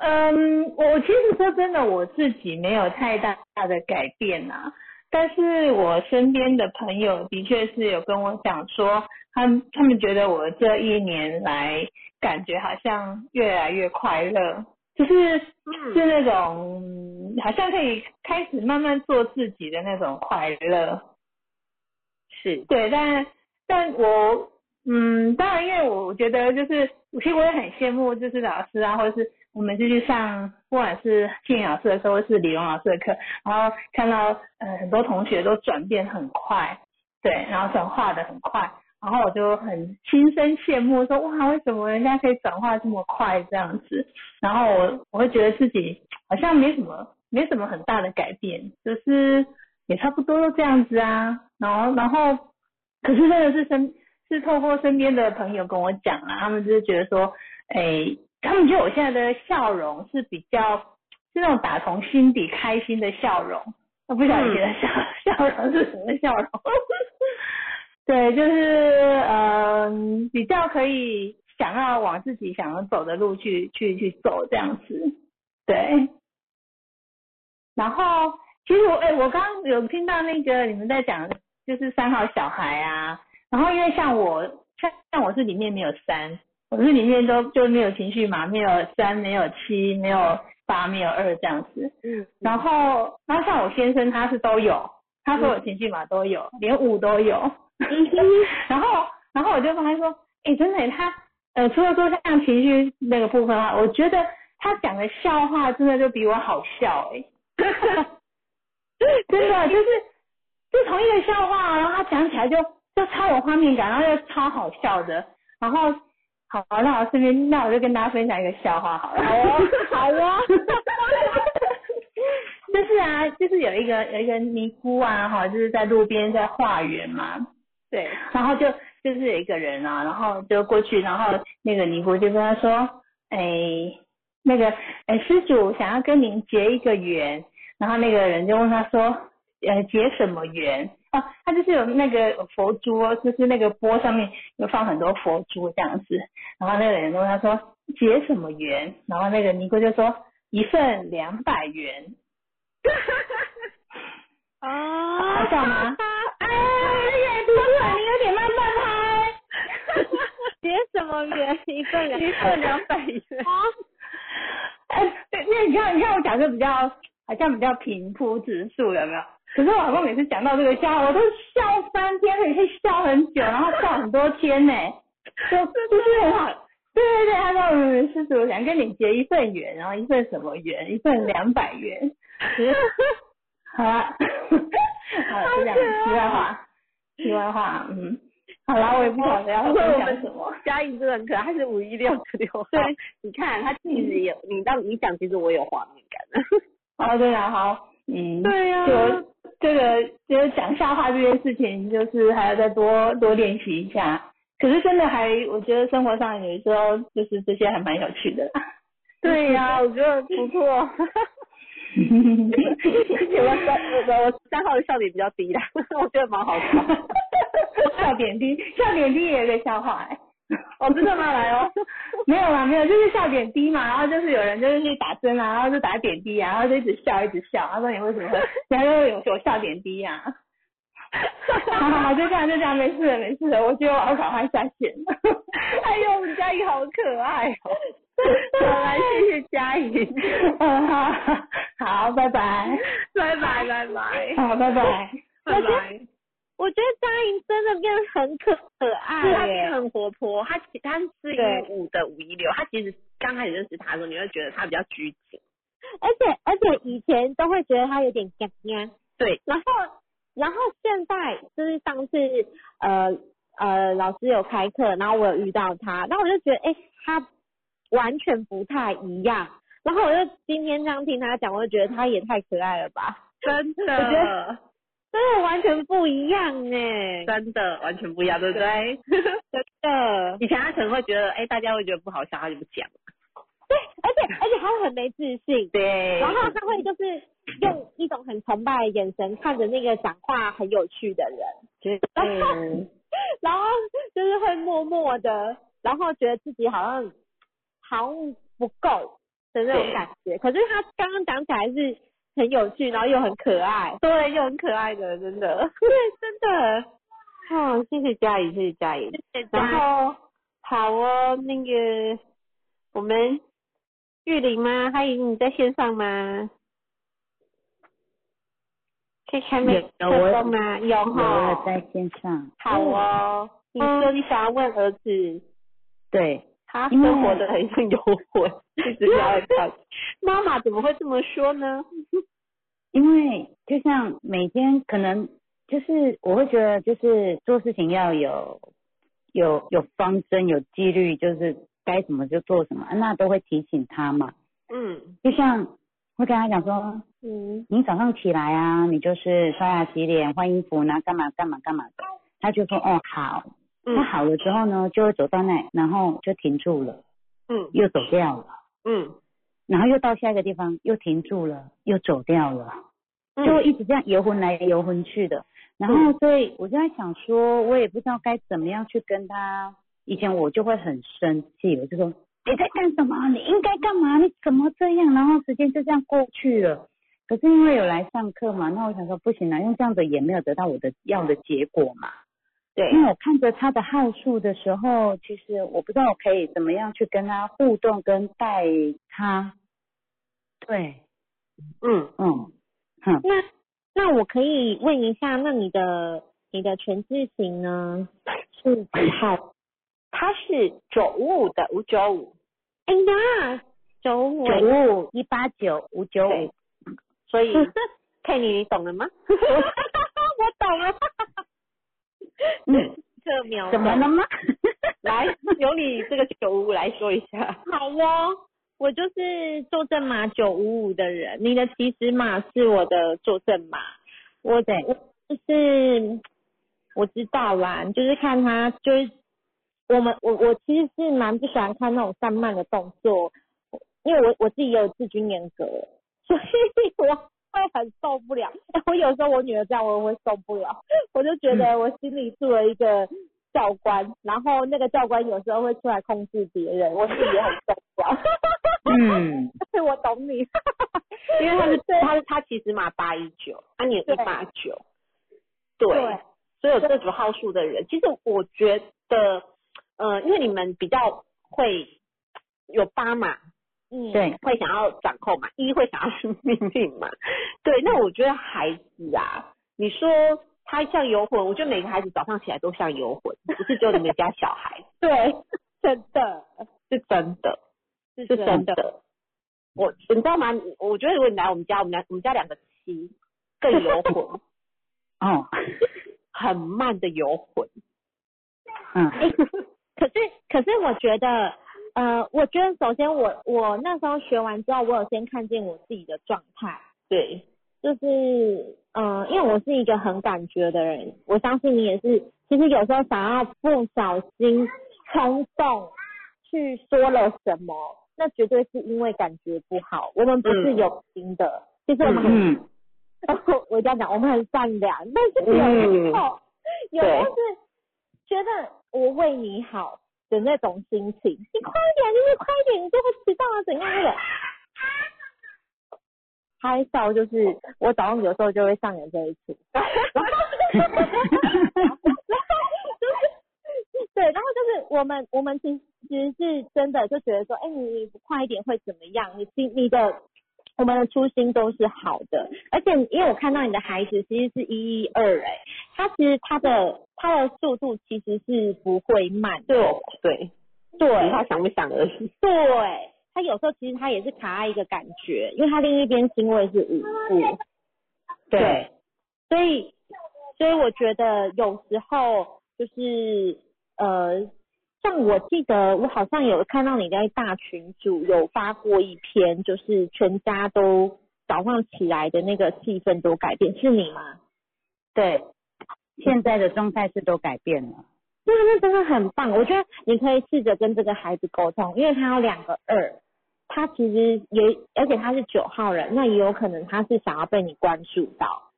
S5: 嗯，我其实说真的，我自己没有太大的改变呐、但是我身边的朋友的确是有跟我讲说，他们他们觉得我这一年来感觉好像越来越快乐，就是是那种嗯好像可以开始慢慢做自己的那种快乐。
S2: 是，
S5: 对，但但我嗯，当然，因为我我觉得就是，其实我也很羡慕，就是老师啊，或者是我们就去上，不管是庆老师的课，或是李荣老师的课，然后看到呃很多同学都转变很快，对，然后转化的很快，然后我就很心生羡慕，说哇，为什么人家可以转化这么快这样子？然后我我会觉得自己好像没什么没什么很大的改变，就是也差不多都这样子啊。然后然后，可是真的是身是透过身边的朋友跟我讲啊，他们就是觉得说，哎，他们觉得我现在的笑容是比较是那种打从心底开心的笑容。我不晓得你的笑、笑容是什么笑容。对，就是嗯、比较可以想要往自己想要走的路去去去走这样子。对。然后其实我哎、我刚刚有听到那个你们在讲就是三号小孩啊，然后因为像我像像我是里面没有三，我是里面都就没有情绪嘛，没有三，没有七，没有八，没有二这样子。
S1: 嗯，
S5: 然后然后像我先生他是都有，他所有情绪码都有，连五都有。然后然后我就发现说，哎、真的耶他呃除了说像情绪那个部分啊，我觉得他讲的笑话真的就比我好笑哎、真的就是就同一个笑话，然后他讲起来就就超有画面感，然后又超好笑的。然后好，那我顺便那我就跟大家分享一个笑话好了。
S1: 好哦，好哦
S5: 就是啊，就是有一个有一个尼姑啊，哈，就是在路边在化缘嘛，
S2: 对，
S5: 然后就就是有一个人啊，然后就过去，然后那个尼姑就跟他说，哎，那个哎施主想要跟您结一个缘，然后那个人就问他说，呃结什么缘？哦，他就是有那个佛珠哦，就是那个钵上面有放很多佛珠这样子，然后那个人问他说结什么缘？然后那个尼姑就说一份两百元。
S1: 哦，
S5: 好笑吗？哎，也不是，你有点慢半拍。
S1: 结什么缘？一份两
S2: 一份两百元，
S1: 啊，
S5: 哎，对，因为你看，你看我讲的比较好像比较平铺直述，有没有？可是我老公每次讲到这个笑话，我都笑翻天，可以笑很久，然后笑很多天呢，就就是很好。对对对，他说嗯，施主想跟你结一份缘，然后一份什么缘？一份两百元。好了，好了，就这样。题外话，题外话，嗯，好了，我也不晓得要分享什么。
S2: 嘉颖真的很可爱，她是五一六的六。
S5: 对，
S2: 你看她其实有，你当你讲，其实我有画面感的。
S5: 哦，对啊，好，嗯，
S2: 对呀
S5: 就这个就是讲笑话这件事情，就是还要再多多练习一下。可是真的还，我觉得生活上有时候就是这些还蛮有趣的。
S2: 对呀、我觉得不错。我我我三号的笑点比较低啦，我觉得蛮好笑。
S5: 笑点低，笑点低也有一个笑话、欸。
S2: 哦，真的吗？来哦。
S5: 没有啦，没有，就是笑点低嘛，然后就是有人就是去打针啊，然后就打点滴啊，然后就一直笑一直笑，他说你为什么会？然后有有笑点低呀、啊。好好好，就这样就这样，没事了没事了，我觉得我要赶快下线。
S2: 哎呦，我们嘉颖好可爱哦。好来，谢谢嘉颖。
S5: 嗯，好，好，拜拜，
S2: 拜拜拜拜
S5: 好，拜拜。
S2: 拜拜。
S1: 我觉得嘉颖真的变得很可可爱。
S2: 是他
S1: 耶，
S2: 很活泼，她其他是一五的五一六，她其实刚开始认识他的时候，你会觉得她比较拘谨，
S1: 而且而且以前都会觉得她有点干干，
S2: 对，
S1: 然后然后现在就是上次呃呃老师有开课，然后我有遇到她，然后我就觉得哎、诶他完全不太一样，然后我就今天这样听她讲，我就觉得她也太可爱了吧，
S2: 真
S1: 我觉得真的完全不一样哎，
S2: 真的完全不一样，对不对？
S1: 真的，
S2: 以前他可能会觉得，哎，大家会觉得不好笑，他就不讲。
S1: 对，而且而且他会很没自信，
S2: 对。
S1: 然后他会就是用一种很崇拜的眼神看着那个讲话很有趣的人，然后
S2: 嗯，
S1: 然后就是会默默的，然后觉得自己好像好像不够的那种感觉。可是他刚刚讲起来是很有趣，然后又很可爱。
S2: 对，又很可爱的，真的。
S1: 对，真的。
S2: 好，谢谢嘉怡，谢谢嘉怡。
S1: 谢谢
S2: 然后好哦，那个我们玉玲吗？欢迎你在线上吗？可以开麦克风吗？有
S6: 有
S2: 哈
S6: 了。在线上，
S2: 好哦，你说你想要问儿子，
S6: 对，
S2: 他
S6: 因为
S2: 生活的很像游魂，一直要他。妈妈怎么会这么说呢？
S6: 因为就像每天可能就是我会觉得就是做事情要有有有方针有纪律，就是该怎么就做什么，那都会提醒他嘛。
S2: 嗯
S6: 就像会跟他讲说，
S2: 嗯
S6: 你早上起来啊，你就是刷牙洗脸换衣服，然后干嘛干嘛干嘛的，他就说哦好，他
S2: 嗯
S6: 好了之后呢，就会走到那，然后就停住了，
S2: 嗯
S6: 又走掉了。
S2: 嗯
S6: 然后又到下一个地方，又停住了，又走掉了，
S2: 嗯，
S6: 就一直这样游魂来游魂去的。然后所以我就在想说，我也不知道该怎么样去跟他。以前我就会很生气，我就说你在干什么？你应该干嘛？你怎么这样？然后时间就这样过去了。可是因为有来上课嘛，那我想说不行了，用这样子也没有得到我的要的结果嘛。
S2: 对。
S6: 因为我看着他的号数的时候，其实我不知道我可以怎么样去跟他互动跟带他。对，
S2: 嗯。
S6: 嗯，哼，
S1: 那那我可以问一下，那你的你的全字型呢？是几号？
S2: 他是九五五的五九五，
S1: 哎呀，九五。
S6: 九五五一八九五九
S2: 对。
S6: 五，
S2: 所以 佩妮你懂了吗？
S1: 我懂了，
S6: 嗯，
S1: 特秒
S6: 怎么了吗？
S2: 来，由你这个九五五来说一下。
S1: 好哦，我就是坐镇码九五五的人，你的起始码是我的坐镇码，我
S6: 得
S1: 我就是我知道啦，就是看他就是我们我我其实是蛮不喜欢看那种散漫的动作，因为我我自己也有自尊严格，所以我会很受不了。我有时候我女儿这样，我也会受不了，我就觉得我心里住了一个教官，然后那个教官有时候会出来控制别人，我自己也很受不了。
S6: 嗯，
S1: 所 以我懂你，
S2: 因为他是他是他其实码八一九，他你有一八九，
S1: 对，
S2: 所以有这组号数的人，其实我觉得，呃，因为你们比较会有八码，
S1: 嗯，
S6: 对，
S2: 会想要掌控嘛，一会想要是命令嘛，对，那我觉得孩子啊，你说他像游魂，我觉得每个孩子早上起来都像游魂，不是只有你们家小孩，
S1: 对，真的
S2: 是真的。
S1: 是
S2: 是真的。我你知道吗？我觉得如果你来我们家，我们两我们家两个七更游魂，
S6: 哦，
S2: 很慢的游魂。
S6: 嗯，
S1: 可是可是我觉得，呃，我觉得首先我我那时候学完之后，我有先看见我自己的状态，
S2: 对，
S1: 就是嗯、呃因为我是一个很感觉的人，我相信你也是。其实有时候想要不小心冲动去说了什么，那绝对是因为感觉不好。我们不是
S2: 嗯。
S1: 有心的，其实我们很
S6: 嗯，
S1: 我一定要讲，我们很善良，但是有时候、有时候是觉得我为你好的那种心情，你快一点，就是快一点，你就会迟到啊，怎样的？拍照就是我早上有时候就会上演这一出，然后就是对，然后就是我们我们其实是真的就觉得说，哎、你你不快一点会怎么样？你心你的我们的初心都是好的，而且因为我看到你的孩子其实是一一二哎，他其实他的他的速度其实是不会慢的，
S2: 对我对，
S1: 对。
S2: 只是他想不想而已。
S1: 对，他有时候其实他也是卡在一个感觉，因为他另一边心位是五步，
S6: 对，
S1: 所以所以我觉得有时候就是呃，像我记得我好像有看到你在大群组有发过一篇，就是全家都早上起来的那个气氛都改变，是你吗？
S6: 对，现在的状态是都改变了。
S1: 那那真的很棒，我觉得你可以试着跟这个孩子沟通，因为他有两个二，他其实也而且他是九号人，那也有可能他是想要被你关注到，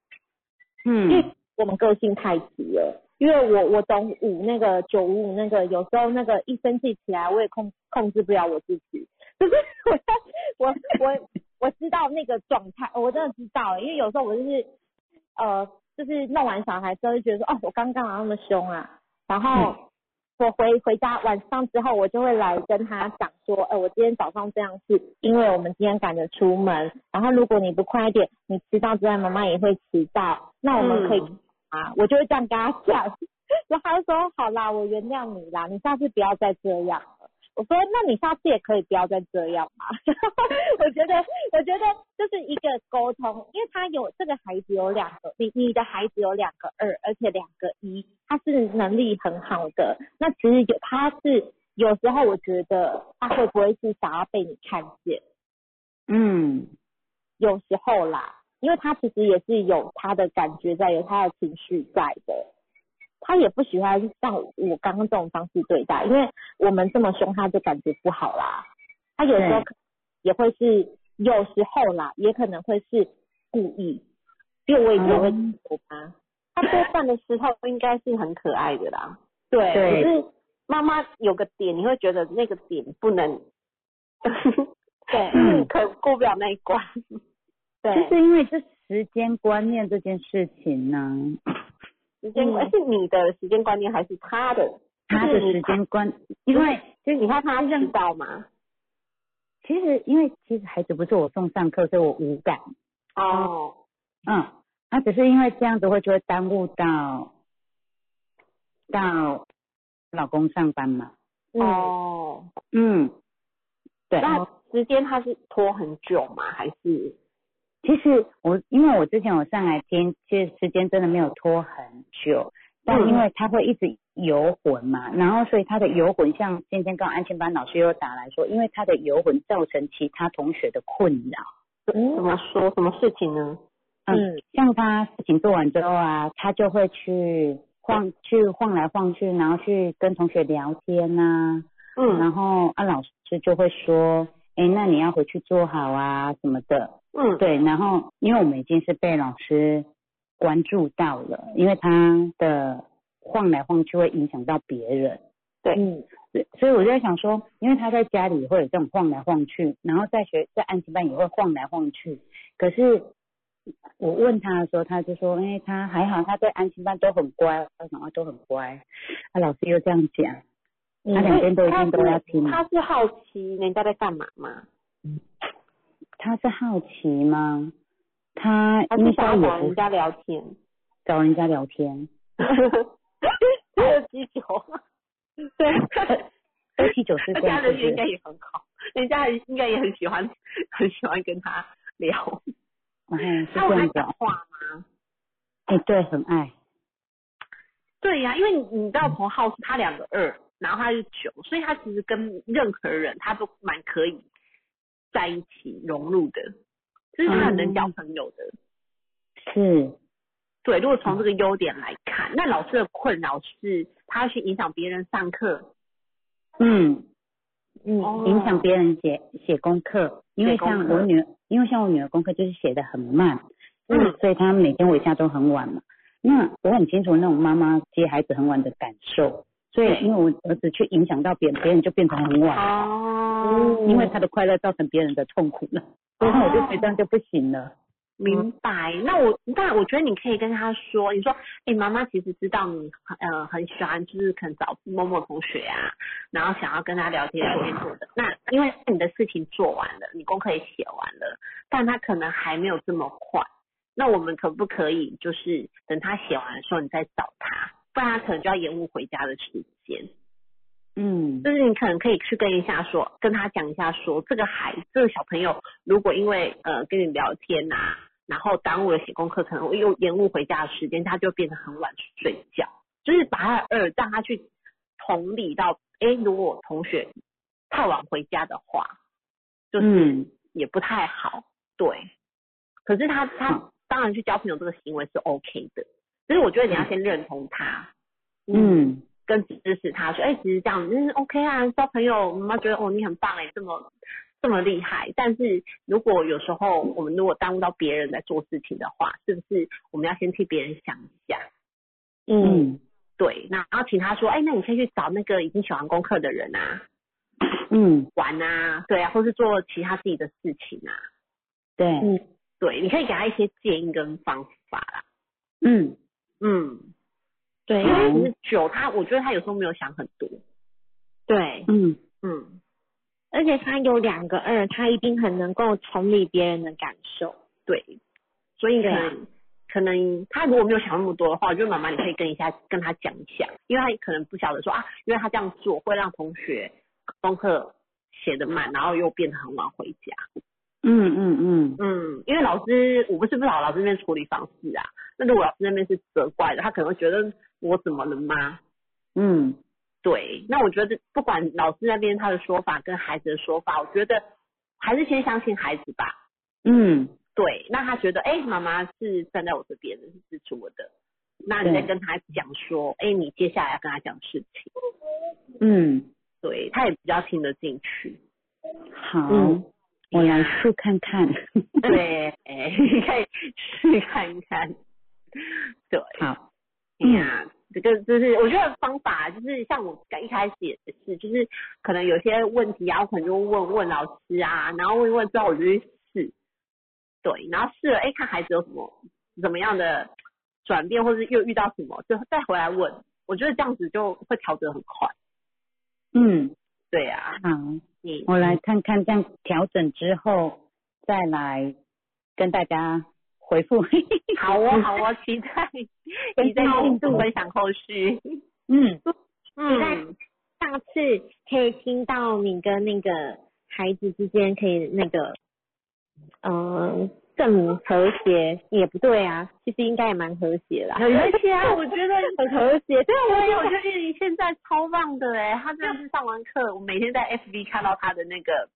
S1: 嗯。因为
S6: 嗯，
S1: 我们个性太急了。因为我我懂五那个九五五那个，有时候那个一生气起来，我也控控制不了我自己，可是我我我我知道那个状态，我真的知道，因为有时候我就是呃，就是弄完小孩之后就觉得说，哦，我刚刚干嘛那么凶啊？然后我回回家晚上之后，我就会来跟他讲说，呃，我今天早上这样是因为我们今天赶着出门，然后如果你不快一点，你迟到之外，妈妈也会迟到，那我们可以啊，我就会这样跟他讲，然后他就说，好啦，我原谅你啦，你下次不要再这样了。我说，那你下次也可以不要再这样嘛。我觉得，我觉得就是一个沟通，因为他有这个孩子有两个，你你的孩子有两个二，而且两个一，他是能力很好的。那其实有他是有时候我觉得他会不会是想要被你看见？
S6: 嗯，
S1: 有时候啦，因为他其实也是有他的感觉在，有他的情绪在的。他也不喜欢像我刚刚这种方式对待，因为我们这么凶，他就感觉不好啦。他有时候
S6: 对
S1: 也会是，有时候啦，也可能会是故意，因为我以前会
S6: 嗯
S1: 揍他。
S2: 他多半的时候应该是很可爱的啦。
S1: 对
S6: 对
S2: 可是妈妈有个点，你会觉得那个点不能，
S1: 对
S6: 嗯
S2: 可过不了那一关。
S1: 对，
S6: 就是因为这时间观念这件事情呢，
S2: 时间观是你的时间观念还是他的？
S6: 他的时间观，因为
S2: 就是你看他知道吗？
S6: 其实因为其实孩子不是我送上课，所以我无感，
S2: 哦，
S6: 嗯，那只是因为这样子会就会耽误到到老公上班嘛，
S2: 哦，
S6: 嗯，对，
S2: 那时间他是拖很久吗？还是？
S6: 其实我因为我之前我上来听，其实时间真的没有拖很久，但因为他会一直游魂嘛，然后所以他的游魂，像今天刚安全班老师又打来说，因为他的游魂造成其他同学的困扰。
S2: 怎么说？什么事情呢？
S6: 嗯，像他事情做完之后啊，他就会去晃去晃来晃去，然后去跟同学聊天呐、
S2: 嗯
S6: 然后啊老师就会说，哎，那你要回去做好啊什么的。
S2: 嗯，
S6: 对，然后因为我们已经是被老师关注到了，因为他的晃来晃去会影响到别人，
S2: 对。
S1: 嗯
S6: 所以我就在想说，因为他在家里会有这种晃来晃去，然后在学在安亲班也会晃来晃去，可是我问他的时候，他就说，哎，他还好，他在安亲班都很乖，然后都很乖，他，老师又这样讲，他两边都一定都要听，
S2: 他是好奇人家在干嘛吗？
S6: 他是好奇吗？他
S2: 还
S6: 应该
S2: 是想
S6: 也
S2: 找人家聊天？
S6: 找人家聊天。
S2: 还有基酒，对，
S6: 二七九是这样，
S2: 人家人应该也很好，人家应该也很喜欢，很喜欢跟他聊。
S6: 嗯，是这样。
S2: 讲话吗？
S6: 哎，对，很爱。
S2: 对呀、因为你你知道彭浩是他两个二，然后他是九，所以他其实跟任何人他都蛮可以在一起融入的，就是他很能交朋友的。
S6: 是，
S2: 对，如果从这个优点来看，那老师的困扰是他要去影响别人上课，
S6: 嗯，
S1: 嗯
S6: 影响别人写写功课，因为像我女儿，因为像我女儿功课就是写的很慢，
S2: 嗯，
S6: 所以她每天回家都很晚嘛。那我很清楚那种妈妈接孩子很晚的感受，所以
S2: 对
S6: 因为我儿子去影响到别人，别人就变成很晚，
S2: 哦
S6: 因为他的快乐造成别人的痛苦了，所以我就觉得这样就不行了。
S2: 明白。那我那我觉得你可以跟他说，你说，哎、妈妈其实知道你呃很喜欢，就是可能找某某同学啊，然后想要跟他聊天，昨天做的。那因为你的事情做完了，你功课也写完了，但他可能还没有这么快。那我们可不可以就是等他写完的时候你再找他，不然他可能就要延误回家的时间。
S6: 嗯，
S2: 就是你可能可以去跟一下说，跟他讲一下说，这个孩这个小朋友如果因为呃跟你聊天呐、然后耽误了写功课，可能会又延误回家的时间，他就变得很晚睡觉。就是把他的二让他去同理到，哎，如果同学太晚回家的话，就是
S6: 嗯
S2: 也不太好，对。可是他他当然去交朋友这个行为是 OK 的，只是我觉得你要先认同他，
S6: 嗯
S2: 跟支持他说，哎、其实这样嗯 OK 啊，交朋友，妈妈觉得哦你很棒哎，这么这么厉害。但是如果有时候我们如果耽误到别人在做事情的话，是不是我们要先替别人想一下？
S1: 嗯
S6: 嗯
S2: 对，那然后请他说，哎、那你可以去找那个已经写完功课的人啊，嗯玩啊，对啊，或是做其他自己的事情啊，
S6: 对，
S1: 嗯
S2: 对，你可以给他一些建议跟方法啦。
S6: 嗯
S2: 嗯，
S1: 对，
S2: 因为其实酒他，我觉得他有时候没有想很多。
S1: 对，
S6: 嗯。
S2: 嗯，
S1: 而且他有两个二，他一定很能够同理别人的感受。
S2: 对，所以可能、可能他如果没有想那么多的话，我觉得妈妈你可以跟一下跟他讲一下，因为他可能不晓得说啊，因为他这样做会让同学功课写得慢，然后又变得很晚回家。
S6: 嗯嗯嗯，
S2: 嗯，因为老师我不是不知道老师那边处理方式啊，那如果老师那边是责怪的，他可能会觉得我怎么了吗？
S6: 嗯。
S2: 对，那我觉得不管老师那边他的说法跟孩子的说法，我觉得还是先相信孩子吧。
S6: 嗯。
S2: 对，那他觉得，哎、妈妈是站在我这边的，是支持我的。那你再跟他讲说，哎、你接下来要跟他讲事情，
S6: 嗯，
S2: 对他也比较听得进去。
S6: 好，
S1: 嗯
S6: 我来试看看。
S2: 对，哎你可以试看看。对，
S6: 好，
S2: 哎呀，这个就是我觉得方法就是像我一开始也是，就是可能有些问题啊，我可能就问问老师啊，然后问一问之后我就去试，对，然后试了，哎，看孩子有什么怎么样的转变，或者又遇到什么，就再回来问，我觉得这样子就会调整很快。
S6: 嗯，
S2: 对啊，
S6: 好，
S2: 嗯，
S6: 我来看看这样调整之后，再来跟大家回复。
S2: 好哦，好哦，期待期待进度分享后续。
S6: 嗯，
S2: 期待，
S1: 下次可以听到你跟那个孩子之间可以那个，嗯、更和谐也不对啊，其实应该也蛮和谐啦。
S2: 很和谐啊，我觉得
S1: 很和谐，对啊，
S2: 对，我觉得你现在超棒的哎，他真的是上完课，我每天在 FB 看到他的那个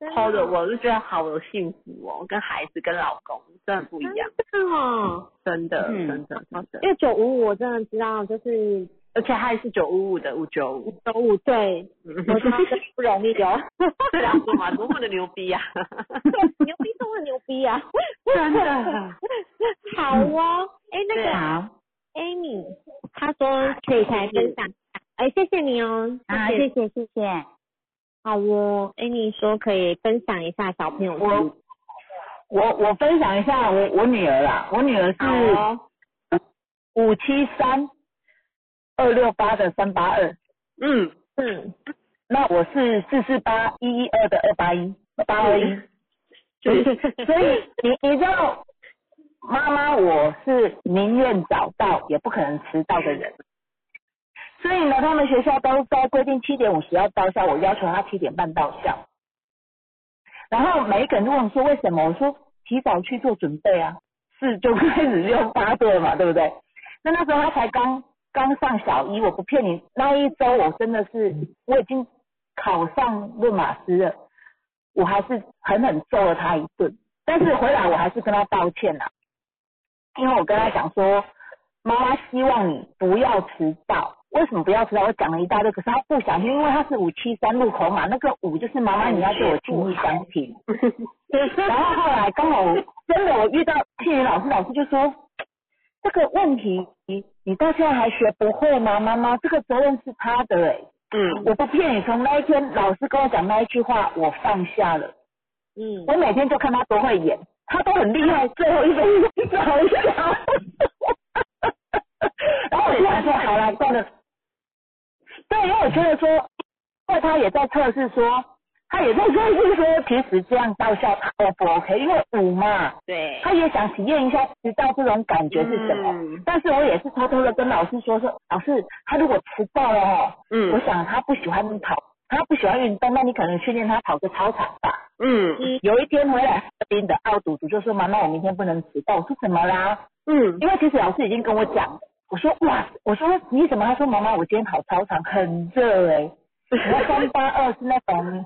S2: PO 的，我就觉得好有幸福哦，跟孩子跟老公真的不一样，
S1: 真的哦，
S2: 真的
S6: 嗯
S2: 真的真的，
S1: 因为九五五我真的知道，就是
S2: 而且他还是九五五的五九五，
S1: 九五对，
S2: 嗯
S1: 我知道真不容易哦。
S2: 这样说嘛，多么的牛逼啊！
S1: 牛逼多么牛逼啊！
S6: 真的。
S1: 好哦，哎，那个
S2: 啊
S1: ，Amy，他说可以来分享，哎，谢谢你哦，
S6: 啊，
S1: 谢谢。
S6: 谢谢。
S1: 好哦，Amy 说可以分享一下小朋友
S7: 我我我分享一下我我女儿啦，我女儿是五七三二六八的三八二，
S2: 嗯，
S1: 嗯，
S7: 那我是四四八一一二的二八一八二一，所以 所以你你知道，妈妈我是宁愿早到也不可能迟到的人，所以呢，他们学校都在规定七点五十要到校，我要求他七点半到校。然后每一个人就问我说为什么？我说提早去做准备啊，是就开始用发作了嘛，对不对？那那时候他才刚刚上小一，我不骗你，那一周我真的是我已经考上论马师了，我还是狠狠揍了他一顿，但是回来我还是跟他道歉啦，因为我跟他讲说，妈妈希望你不要迟到。为什么不要迟到？我讲了一大堆，可是他不小心，因为他是五七三路口嘛，那个五就是妈妈你要对我情意相挺。然后后来刚好我真的我遇到庆云老师，老师就说这个问题你你到现在还学不会吗？妈妈，这个责任是他的哎、
S2: 嗯，
S7: 我不骗你，从那一天老师跟我讲那一句话，我放下了。
S1: 嗯，
S7: 我每天就看他多会演，他都很厉害，最后一分钟最好笑。然后我就想说，好了，算了。对，因为我觉得说，因为他也在测试说，他也在说，就是说，其实这样到校他 O 不 OK？因为五嘛，
S2: 对，
S7: 他也想体验一下迟到这种感觉是什么。
S2: 嗯
S7: 但是我也是偷偷的跟老师说说，老师，他如果迟到了哦，嗯我
S2: 嗯
S7: 想他不喜欢跑，他不喜欢运动，那你可能训练他跑个操场吧。
S2: 嗯
S7: 有一天回来，这边的奥赌毒就说：“妈妈，我明天不能迟到。”我说：“怎么啦
S2: 嗯？”
S7: 因为其实老师已经跟我讲。我说：“哇！”我说：“你怎么？”他说：“妈妈，我今天跑操场很热哎、欸。”然后三八二是那种，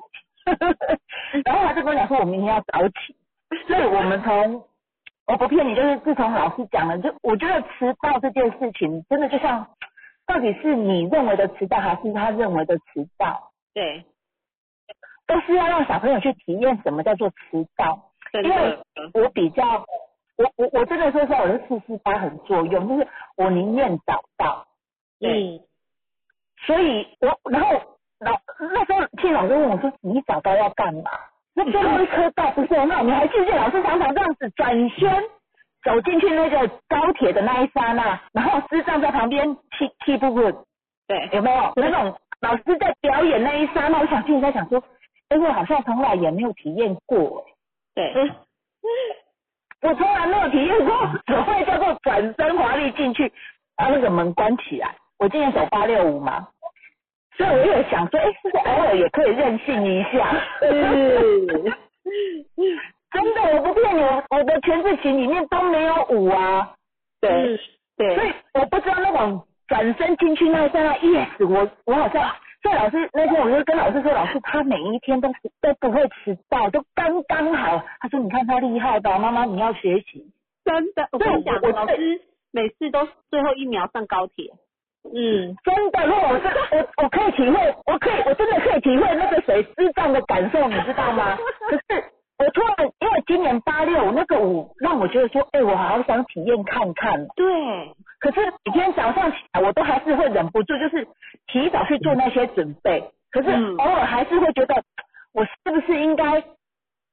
S7: 然后他就跟我讲说：“我明天要早起。”所以我们从我不骗你，就是自从老师讲了，就我觉得迟到这件事情，真的就像到底是你认为的迟到，还是他认为的迟到？
S2: 对，
S7: 都是要让小朋友去体验什么叫做迟到。因为，我比较，我我我真的说实话，我的四四八很作用，就是我宁愿早到，
S1: 嗯，
S7: 所以我然后老那时候听老师问我说：“你找到要干嘛？”那最后一车到不是很好，你还记得老师常常这样子转身走进去那个高铁的那一刹那，然后师长在旁边气气不不，
S2: 对，
S7: 有没有那种老师在表演那一刹那？我想心里在想说，哎，我好像从来也没有体验过，
S2: 对，
S7: 我从来没有体验过只会叫做转身华丽进去，把那个门关起来。我今年走八六五嘛，所以我有想说，哎，是不是偶尔也可以任性一下？
S2: 是，
S7: 真的，我不骗你，我的全字琴里面都没有舞啊。
S2: 对对，所，
S7: 以我不知道那种转身进去那一刹那，yes，我我好像，所以老师那天我就跟老师说，老师他每一天都都不会迟到，都刚刚好。他说你看他厉害吧，妈妈你要学习。
S2: 真的，我
S7: 对
S2: 跟你讲，
S7: 我
S2: 老师每次都最后一秒上高铁。
S1: 嗯，
S7: 真的，如果我是我，我可以体会，我可以，我真的可以体会那个水师长的感受，你知道吗？可是我突然，因为今年八六那个舞，让我觉得说，哎、我好想体验看看。
S2: 对，
S7: 可是每天早上起来，我都还是会忍不住，就是提早去做那些准备。可是
S2: 嗯
S7: 偶尔还是会觉得，我是不是应该，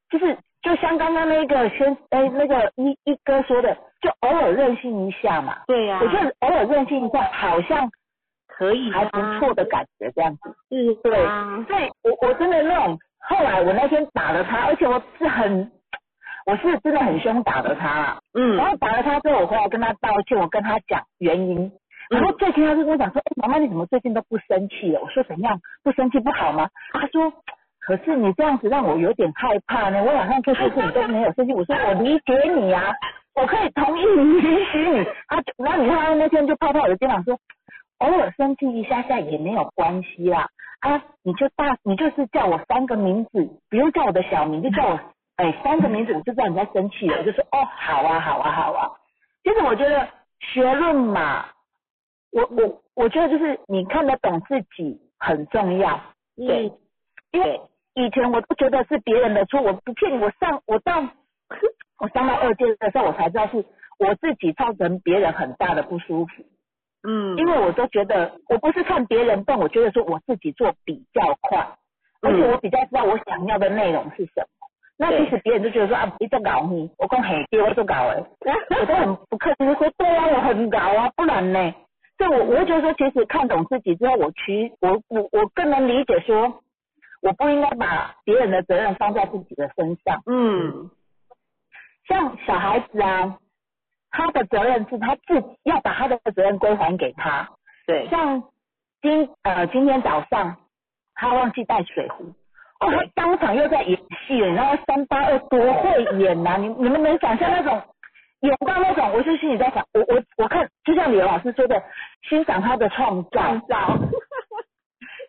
S7: 就是就像刚刚那个先哎那个一一哥说的，就偶尔任性一下嘛。
S2: 对呀、
S7: 我觉得偶尔任性一下，好像
S2: 可以
S7: 还不错的感觉，这样子。
S2: 是
S7: 对
S2: 啊，
S7: 所以我我真的那种，后来我那天打了他，而且我是很，我是真的很凶打了他。
S2: 嗯
S7: 然后打了他之后，我回来跟他道歉，我跟他讲原因。然后最近他就跟我讲说，哎、妈妈你怎么最近都不生气了？我说怎样？不生气不好吗？他说，可是你这样子让我有点害怕呢。我好像这件事你都没有生气。我说我理解你啊，我可以同意你，允许你。他就，然后你看他那天就拍拍我的肩膀说，偶尔生气一下下也没有关系啦。啊，你就大，你就是叫我三个名字，不用叫我的小名，就叫我哎三个名字，我就知道你在生气了。我就说哦，好啊，好啊，好啊。其实我觉得学论嘛，我我我觉得就是你看得懂自己很重要。对，因为以前我都觉得是别人的错，我不骗你，我上我到我上到二阶的时候，我才知道是我自己造成别人很大的不舒服。
S2: 嗯，
S7: 因为我都觉得我不是看别人笨，我觉得说我自己做比较快，而且我比较知道我想要的内容是什么。那其实别人就觉得说啊，你在搞你，我讲嘿，对，我做搞哎，我都很不客气的说，对啊，我很搞啊，不然呢？所以我我会觉得说，其实看懂自己之后，我去我我我更能理解说，我不应该把别人的责任放在自己的身上。
S2: 嗯，
S7: 像小孩子啊，他的责任是他自己要把他的责任归还给他。
S2: 对，
S7: 像今呃今天早上他忘记带水壶，哦，他当场又在演戏，然后三八二多会演呐、你你们能想象那种演到那种，我就心里在想，我我我看就像李老师说的，欣赏他的创造，
S2: 造，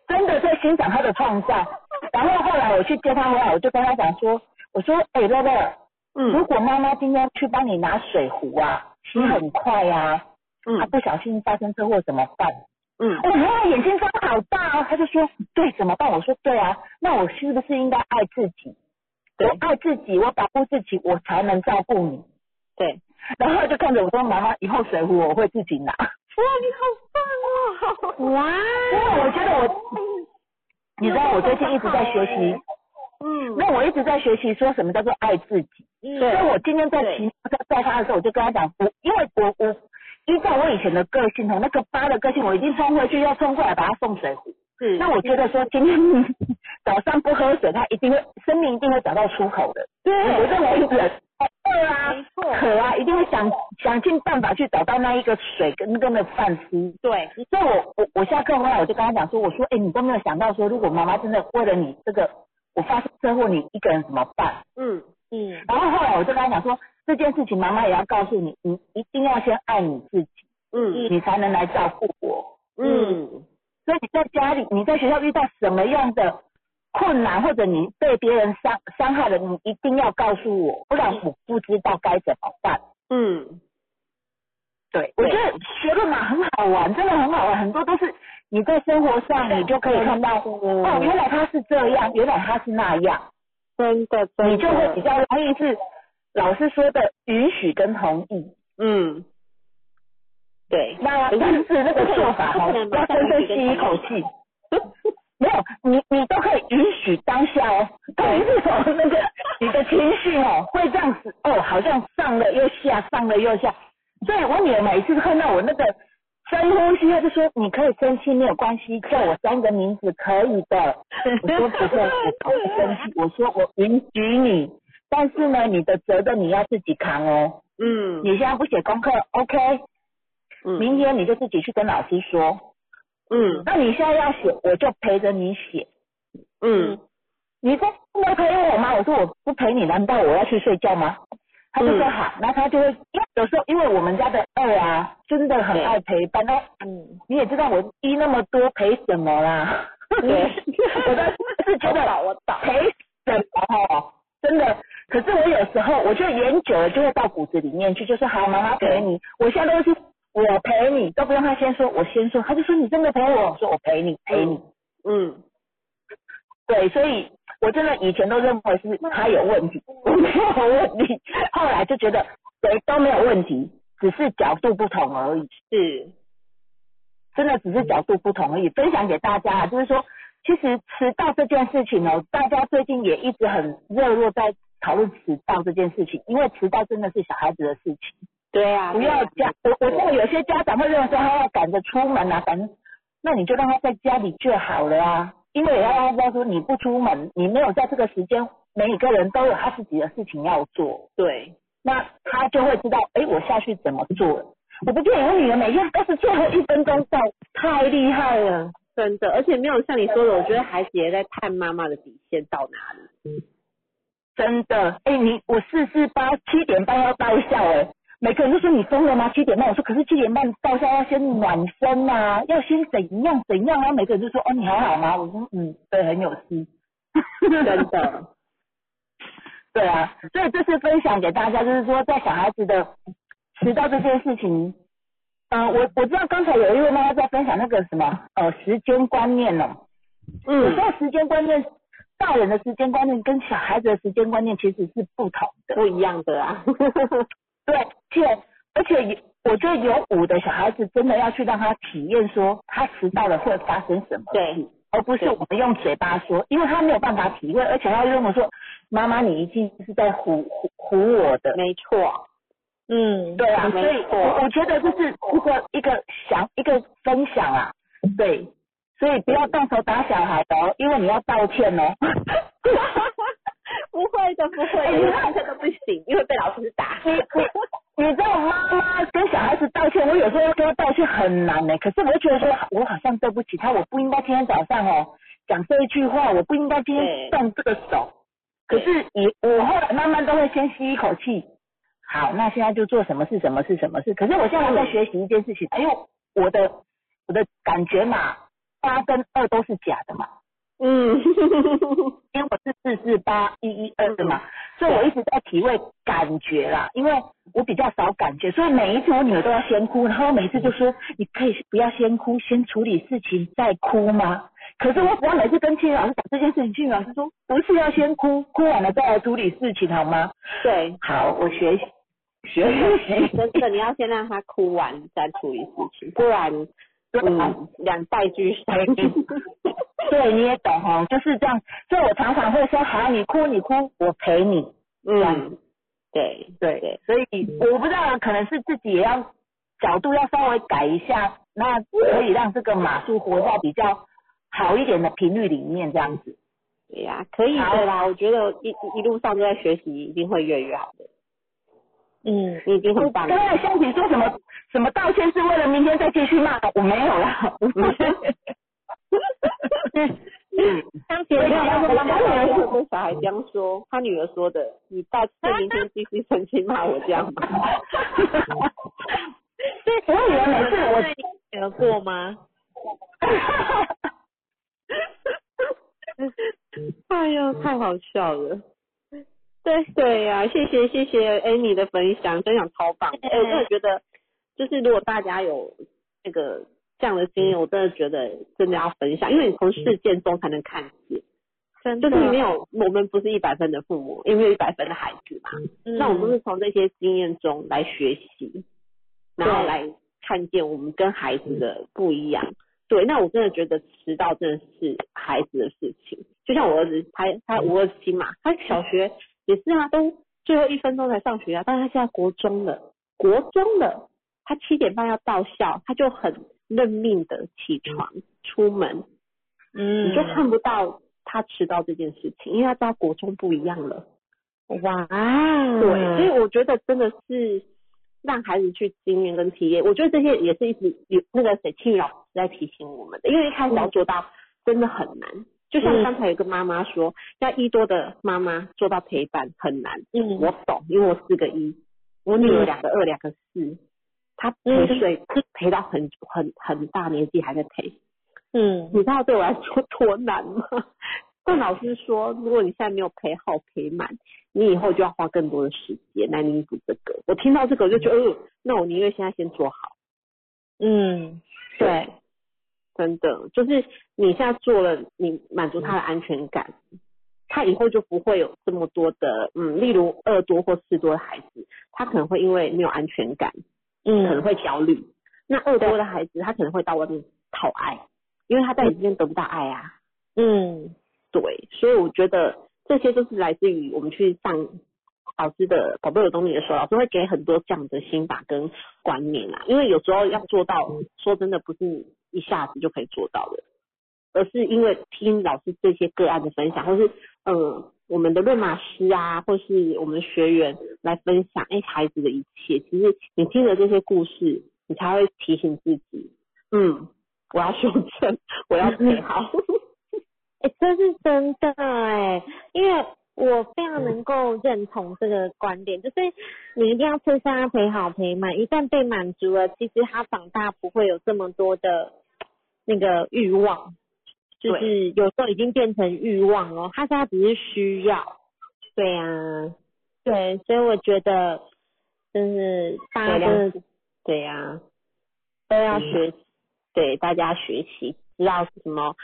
S7: 真的在欣赏他的创造。然后后来我去接他回来，我就跟他讲说，我说，哎、乐乐，如
S2: 嗯
S7: 果妈妈今天去帮你拿水壶啊，洗很快呀、啊，他
S2: 嗯
S7: 不小心发生车祸怎么办？
S2: 嗯
S7: 我妈妈眼睛睁好大哦，他就说对怎么办？我说对啊，那我是不是应该爱自己？我爱自己，我保护自己，我才能照顾你。
S2: 对，
S7: 然后就看着我说：“妈妈，以后水壶我会自己拿。
S2: 哇，你好棒哦！哇，”
S7: 因为我觉得我，你知道我最近一直在学习，
S2: 嗯，
S7: 那我一直在学习说什么叫做爱自己。嗯所以我今天在骑在载他的时候，我就跟他讲，我因为我我依照我以前的个性哦，那个八的个性，我已经冲回去要冲过来把他送水壶。
S2: 是，
S7: 那我觉得说今天 早上不喝水，他一定会生命一定会找到出口的。
S2: 对
S7: 我认为人饿啊
S2: 没错，
S7: 渴啊，一定会想想尽办法去找到那一个水跟跟的饭吃。
S2: 对，
S7: 所以我我我下课回来我就跟他讲说，我说哎、你都没有想到说，如果妈妈真的为了你这个我发生车祸，你一个人怎么办？
S2: 嗯
S1: 嗯
S7: 然后后来我就跟他讲说，这件事情妈妈也要告诉你，你一定要先爱你自己，
S2: 嗯
S7: 你才能来照顾我。
S2: 嗯，
S7: 所以你在家里，你在学校遇到什么样的困难，或者你被别人伤伤害了，你一定要告诉我，不然我不知道该怎么办。
S2: 嗯，
S7: 对，我觉得学论嘛很好玩，真的很好玩，很多都是你在生活上你就可以看到，哦，原来他是这样，原来他是那样，
S2: 真的，真的
S7: 你就会比较容易是老师说的允许跟同意。
S2: 嗯，对，
S7: 那但是那个做法哦，要深深吸一口气。没有，你你都可以允许当下哦，对，是从那个你的情绪哦，会这样子哦，好像上了又下，上了又下。所以我女儿每次看到我那个深呼吸，他就说你可以生气没有关系，叫我三个名字可以的。我说不会，我不会生气，我说我允许你，但是呢，你的责任你要自己扛哦。
S2: 嗯
S7: 你现在不写功课，OK，
S2: 嗯
S7: 明天你就自己去跟老师说。
S2: 嗯
S7: 那你现在要写，我就陪着你写。
S2: 嗯
S7: 你说不陪我吗？我说我不陪你，难道我要去睡觉吗？他就说
S2: 嗯
S7: 好，那他就会，因为有时候因为我们家的二啊，真的很爱陪伴，那
S1: 嗯，
S7: 你也知道我一那么多陪什么啦？
S2: 对。
S7: 我的是觉得
S2: 我懂
S7: 陪什么？哦，真的。可是我有时候我觉得演久了就会到骨子里面去，就是好妈妈陪你，我现在都是我陪你，都不用他先说，我先说，他就说你真的陪我，我说我陪你陪你。
S2: 嗯
S7: 对，所以我真的以前都认为是他有问题，我没有问题，后来就觉得谁都没有问题，只是角度不同而已，
S2: 是
S7: 真的只是角度不同而已。分享给大家，就是说，其实迟到这件事情哦，大家最近也一直很热络在讨论迟到这件事情，因为迟到真的是小孩子的事情。
S2: 对啊，
S7: 不要家，我我知道有些家长会认为说他要赶着出门啊，反正那你就让他在家里就好了啊，因为也要让他知道说你不出门，你没有在这个时间，每一个人都有他自己的事情要做，
S2: 对
S7: 那他就会知道，哎，我下去怎么做。我不骗你，我女儿每天都是最后一分钟到，太厉害了。
S2: 真的，而且没有像你说的，我觉得孩子也在探妈妈的底线到哪里。
S7: 真的，哎、你我四四八七点半要到校哎、每个人都说你疯了吗？七点半，我说可是七点半到校要先暖身啊，要先怎样怎样啊，每个人就说哦你还好吗？我说嗯，对，很有事，
S2: 真的，
S7: 对啊，所以这是分享给大家，就是说在小孩子的迟到这件事情，呃，我我知道刚才有一位妈妈在分享那个什么呃时间观念哦，有时
S2: 嗯，
S7: 候时间观念，大人的时间观念跟小孩子的时间观念其实是不同的。
S2: 不一样的啊。
S7: 对，且而且有我觉得有五的小孩子真的要去让他体验说他迟到了会发生什么
S2: 对
S7: 事，而不是我们用嘴巴说，因为他没有办法体会，而且他会认为说妈妈你一定是在唬唬唬我的。
S2: 没错，
S1: 嗯，
S7: 对啊，所以我我觉得就是一个一个想一个分享啊，对，所以不要动手打小孩哦，因为你要道歉哦。
S2: 不会的，不会的，
S7: 哎
S2: 这个都不行，因为被老师打。
S7: 你你你知道妈妈跟小孩子道歉，我有时候要跟他道歉很难呢、可是我就觉得说，我好像对不起他，我不应该今天早上哦讲这一句话，我不应该今天动这个手。可是你我后来慢慢都会先吸一口气，好，那现在就做什么事，什么事，什么事。可是我现在在学习一件事情，因为我的我的感觉嘛，八跟二都是假的嘛。
S2: 嗯，
S7: 因为我是四四八一一二的嘛，所以我一直在体会感觉啦，因为我比较少感觉，所以每一次我女儿都要先哭，然后每次就说你可以不要先哭，先处理事情再哭吗？可是我只要每次跟青云老师讲这件事情，青云老师说不是要先哭，哭完了再来处理事情好吗？
S2: 对，
S7: 好，我学习学习，
S2: 真的，你要先让他哭完再处理事情，不然，嗯，两败俱伤。
S7: 对，你也懂哦，就是这样，所以我常常会说好，你哭你哭，我陪你。
S2: 嗯，对
S7: 对
S2: 对，
S7: 所以我不知道，可能是自己也要角度要稍微改一下，那可以让这个马术活在比较好一点的频率里面，这样子。
S2: 对呀、可以的啦。我觉得一一路上都在学习，一定会越来越好的。
S1: 嗯，
S2: 你已经很棒了。
S7: 刚才像你说什么什么道歉是为了明天再继续骂，我没有啦。
S1: 像姐
S2: 对
S1: 姐
S2: 呀，我
S1: 我
S2: 我女儿跟小孩这样说，他女儿说的，你道歉明天继续生气骂我这样吗？
S7: 我以为每次我
S1: 女儿过吗？
S2: 哎呦，太好笑了。对对呀、谢谢谢谢 Amy 的分享，分享超棒。哎、我真的觉得，就是如果大家有那个这样的经验，我真的觉得真的要分享，因为你从事件中才能看见。
S1: 真的，
S2: 就是没有，我们不是一百分的父母，也没有一百分的孩子嘛。
S1: 嗯
S2: 那我们都是从这些经验中来学习，然后来看见我们跟孩子的不一样。对，那我真的觉得迟到真的是孩子的事情。就像我儿子，他他五二七嘛，他小学也是啊，都最后一分钟才上学啊。但是他现在国中了，国中了，他七点半要到校，他就很认命的起床出门，
S1: 嗯。
S2: 你就看不到他迟到这件事情，因为他知道国中不一样了。
S1: 哇，
S2: 对，所以我觉得真的是让孩子去经验跟体验，我觉得这些也是一直有那个谁庆宇老师在提醒我们的，因为一开始要做到真的很难。就像刚才有个妈妈说，要一多的妈妈做到陪伴很难，
S1: 嗯。
S2: 我懂，因为我四个一，我女儿两个二，两个四，她陪睡陪到很很很大年纪还在陪，
S1: 嗯
S2: 你知道对我来说多难吗？但老师说，如果你现在没有陪好陪满，你以后就要花更多的时间来弥补这个。我听到这个我就觉得，呃，那我宁愿现在先做好。
S1: 嗯，对，
S2: 真的，就是你现在做了，你满足他的安全感，他以后就不会有这么多的，嗯，例如二多或四多的孩子，他可能会因为没有安全感，可能
S1: 嗯
S2: 会焦虑。那二多的孩子，他可能会到外面讨爱，因为他在你这边得不到爱啊。
S1: 嗯
S2: 对，所以我觉得这些都是来自于我们去上老师的宝贝有东西的时候，老师会给很多这样的心法跟观念啊。因为有时候要做到，说真的不是一下子就可以做到的，而是因为听老师这些个案的分享，或是呃我们的论马师啊，或是我们的学员来分享，哎，孩子的一切，其实你听了这些故事，你才会提醒自己，嗯，我要修正，我要陪好。
S1: 哎、这是真的哎、因为我非常能够认同这个观点，就是你一定要吃下陪好陪满，一旦被满足了，其实他长大不会有这么多的那个欲望，就是有时候已经变成欲望了，他现在只是需要，
S2: 对呀、
S1: 对，所以我觉得真是大家真的
S2: 对呀、
S1: 都要
S2: 嗯。
S1: 学习，
S2: 对大家学习，知道是什么，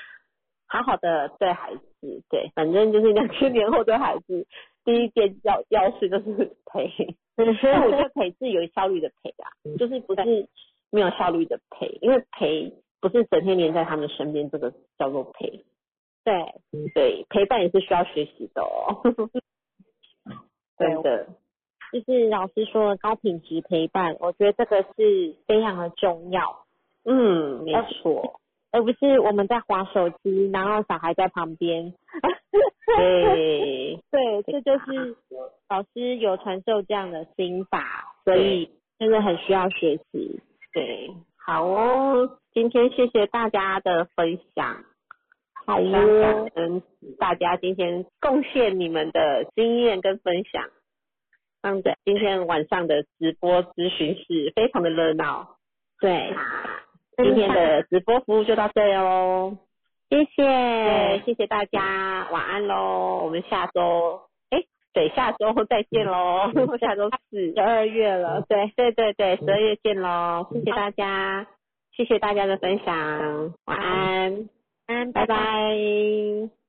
S2: 好好的对孩子，对，反正就是两千年后对孩子，第一件要要事就是陪，所以我觉得陪是有效率的陪啊，就是不是没有效率的陪，因为陪不是整天黏在他们身边，这个叫做陪，
S1: 对，
S2: 对，陪伴也是需要学习的哦，真的，
S1: 就是老师说的高品质陪伴，我觉得这个是非常的重要。
S2: 嗯，没错，
S1: 而不是我们在划手机，然后小孩在旁边。
S2: 对，
S1: 对，这就是老师有传授这样的心法，所以真的很需要学习。
S2: 对，好哦，今天谢谢大家的分享，
S1: 好
S2: 非常感
S1: 哦，
S2: 恩大家今天贡献你们的经验跟分享，让的今天晚上的直播咨询室非常的热闹。
S1: 对，
S2: 今天的直播服务就到这里喽，
S1: 谢谢。
S2: 对，，谢谢大家，晚安喽，我们下周，哎，对，下周再见喽，下周四。
S1: 十，二月了，
S2: 对对对对，十二月见喽，谢谢大家，谢谢大家的分享，晚安，
S1: 拜。
S2: 拜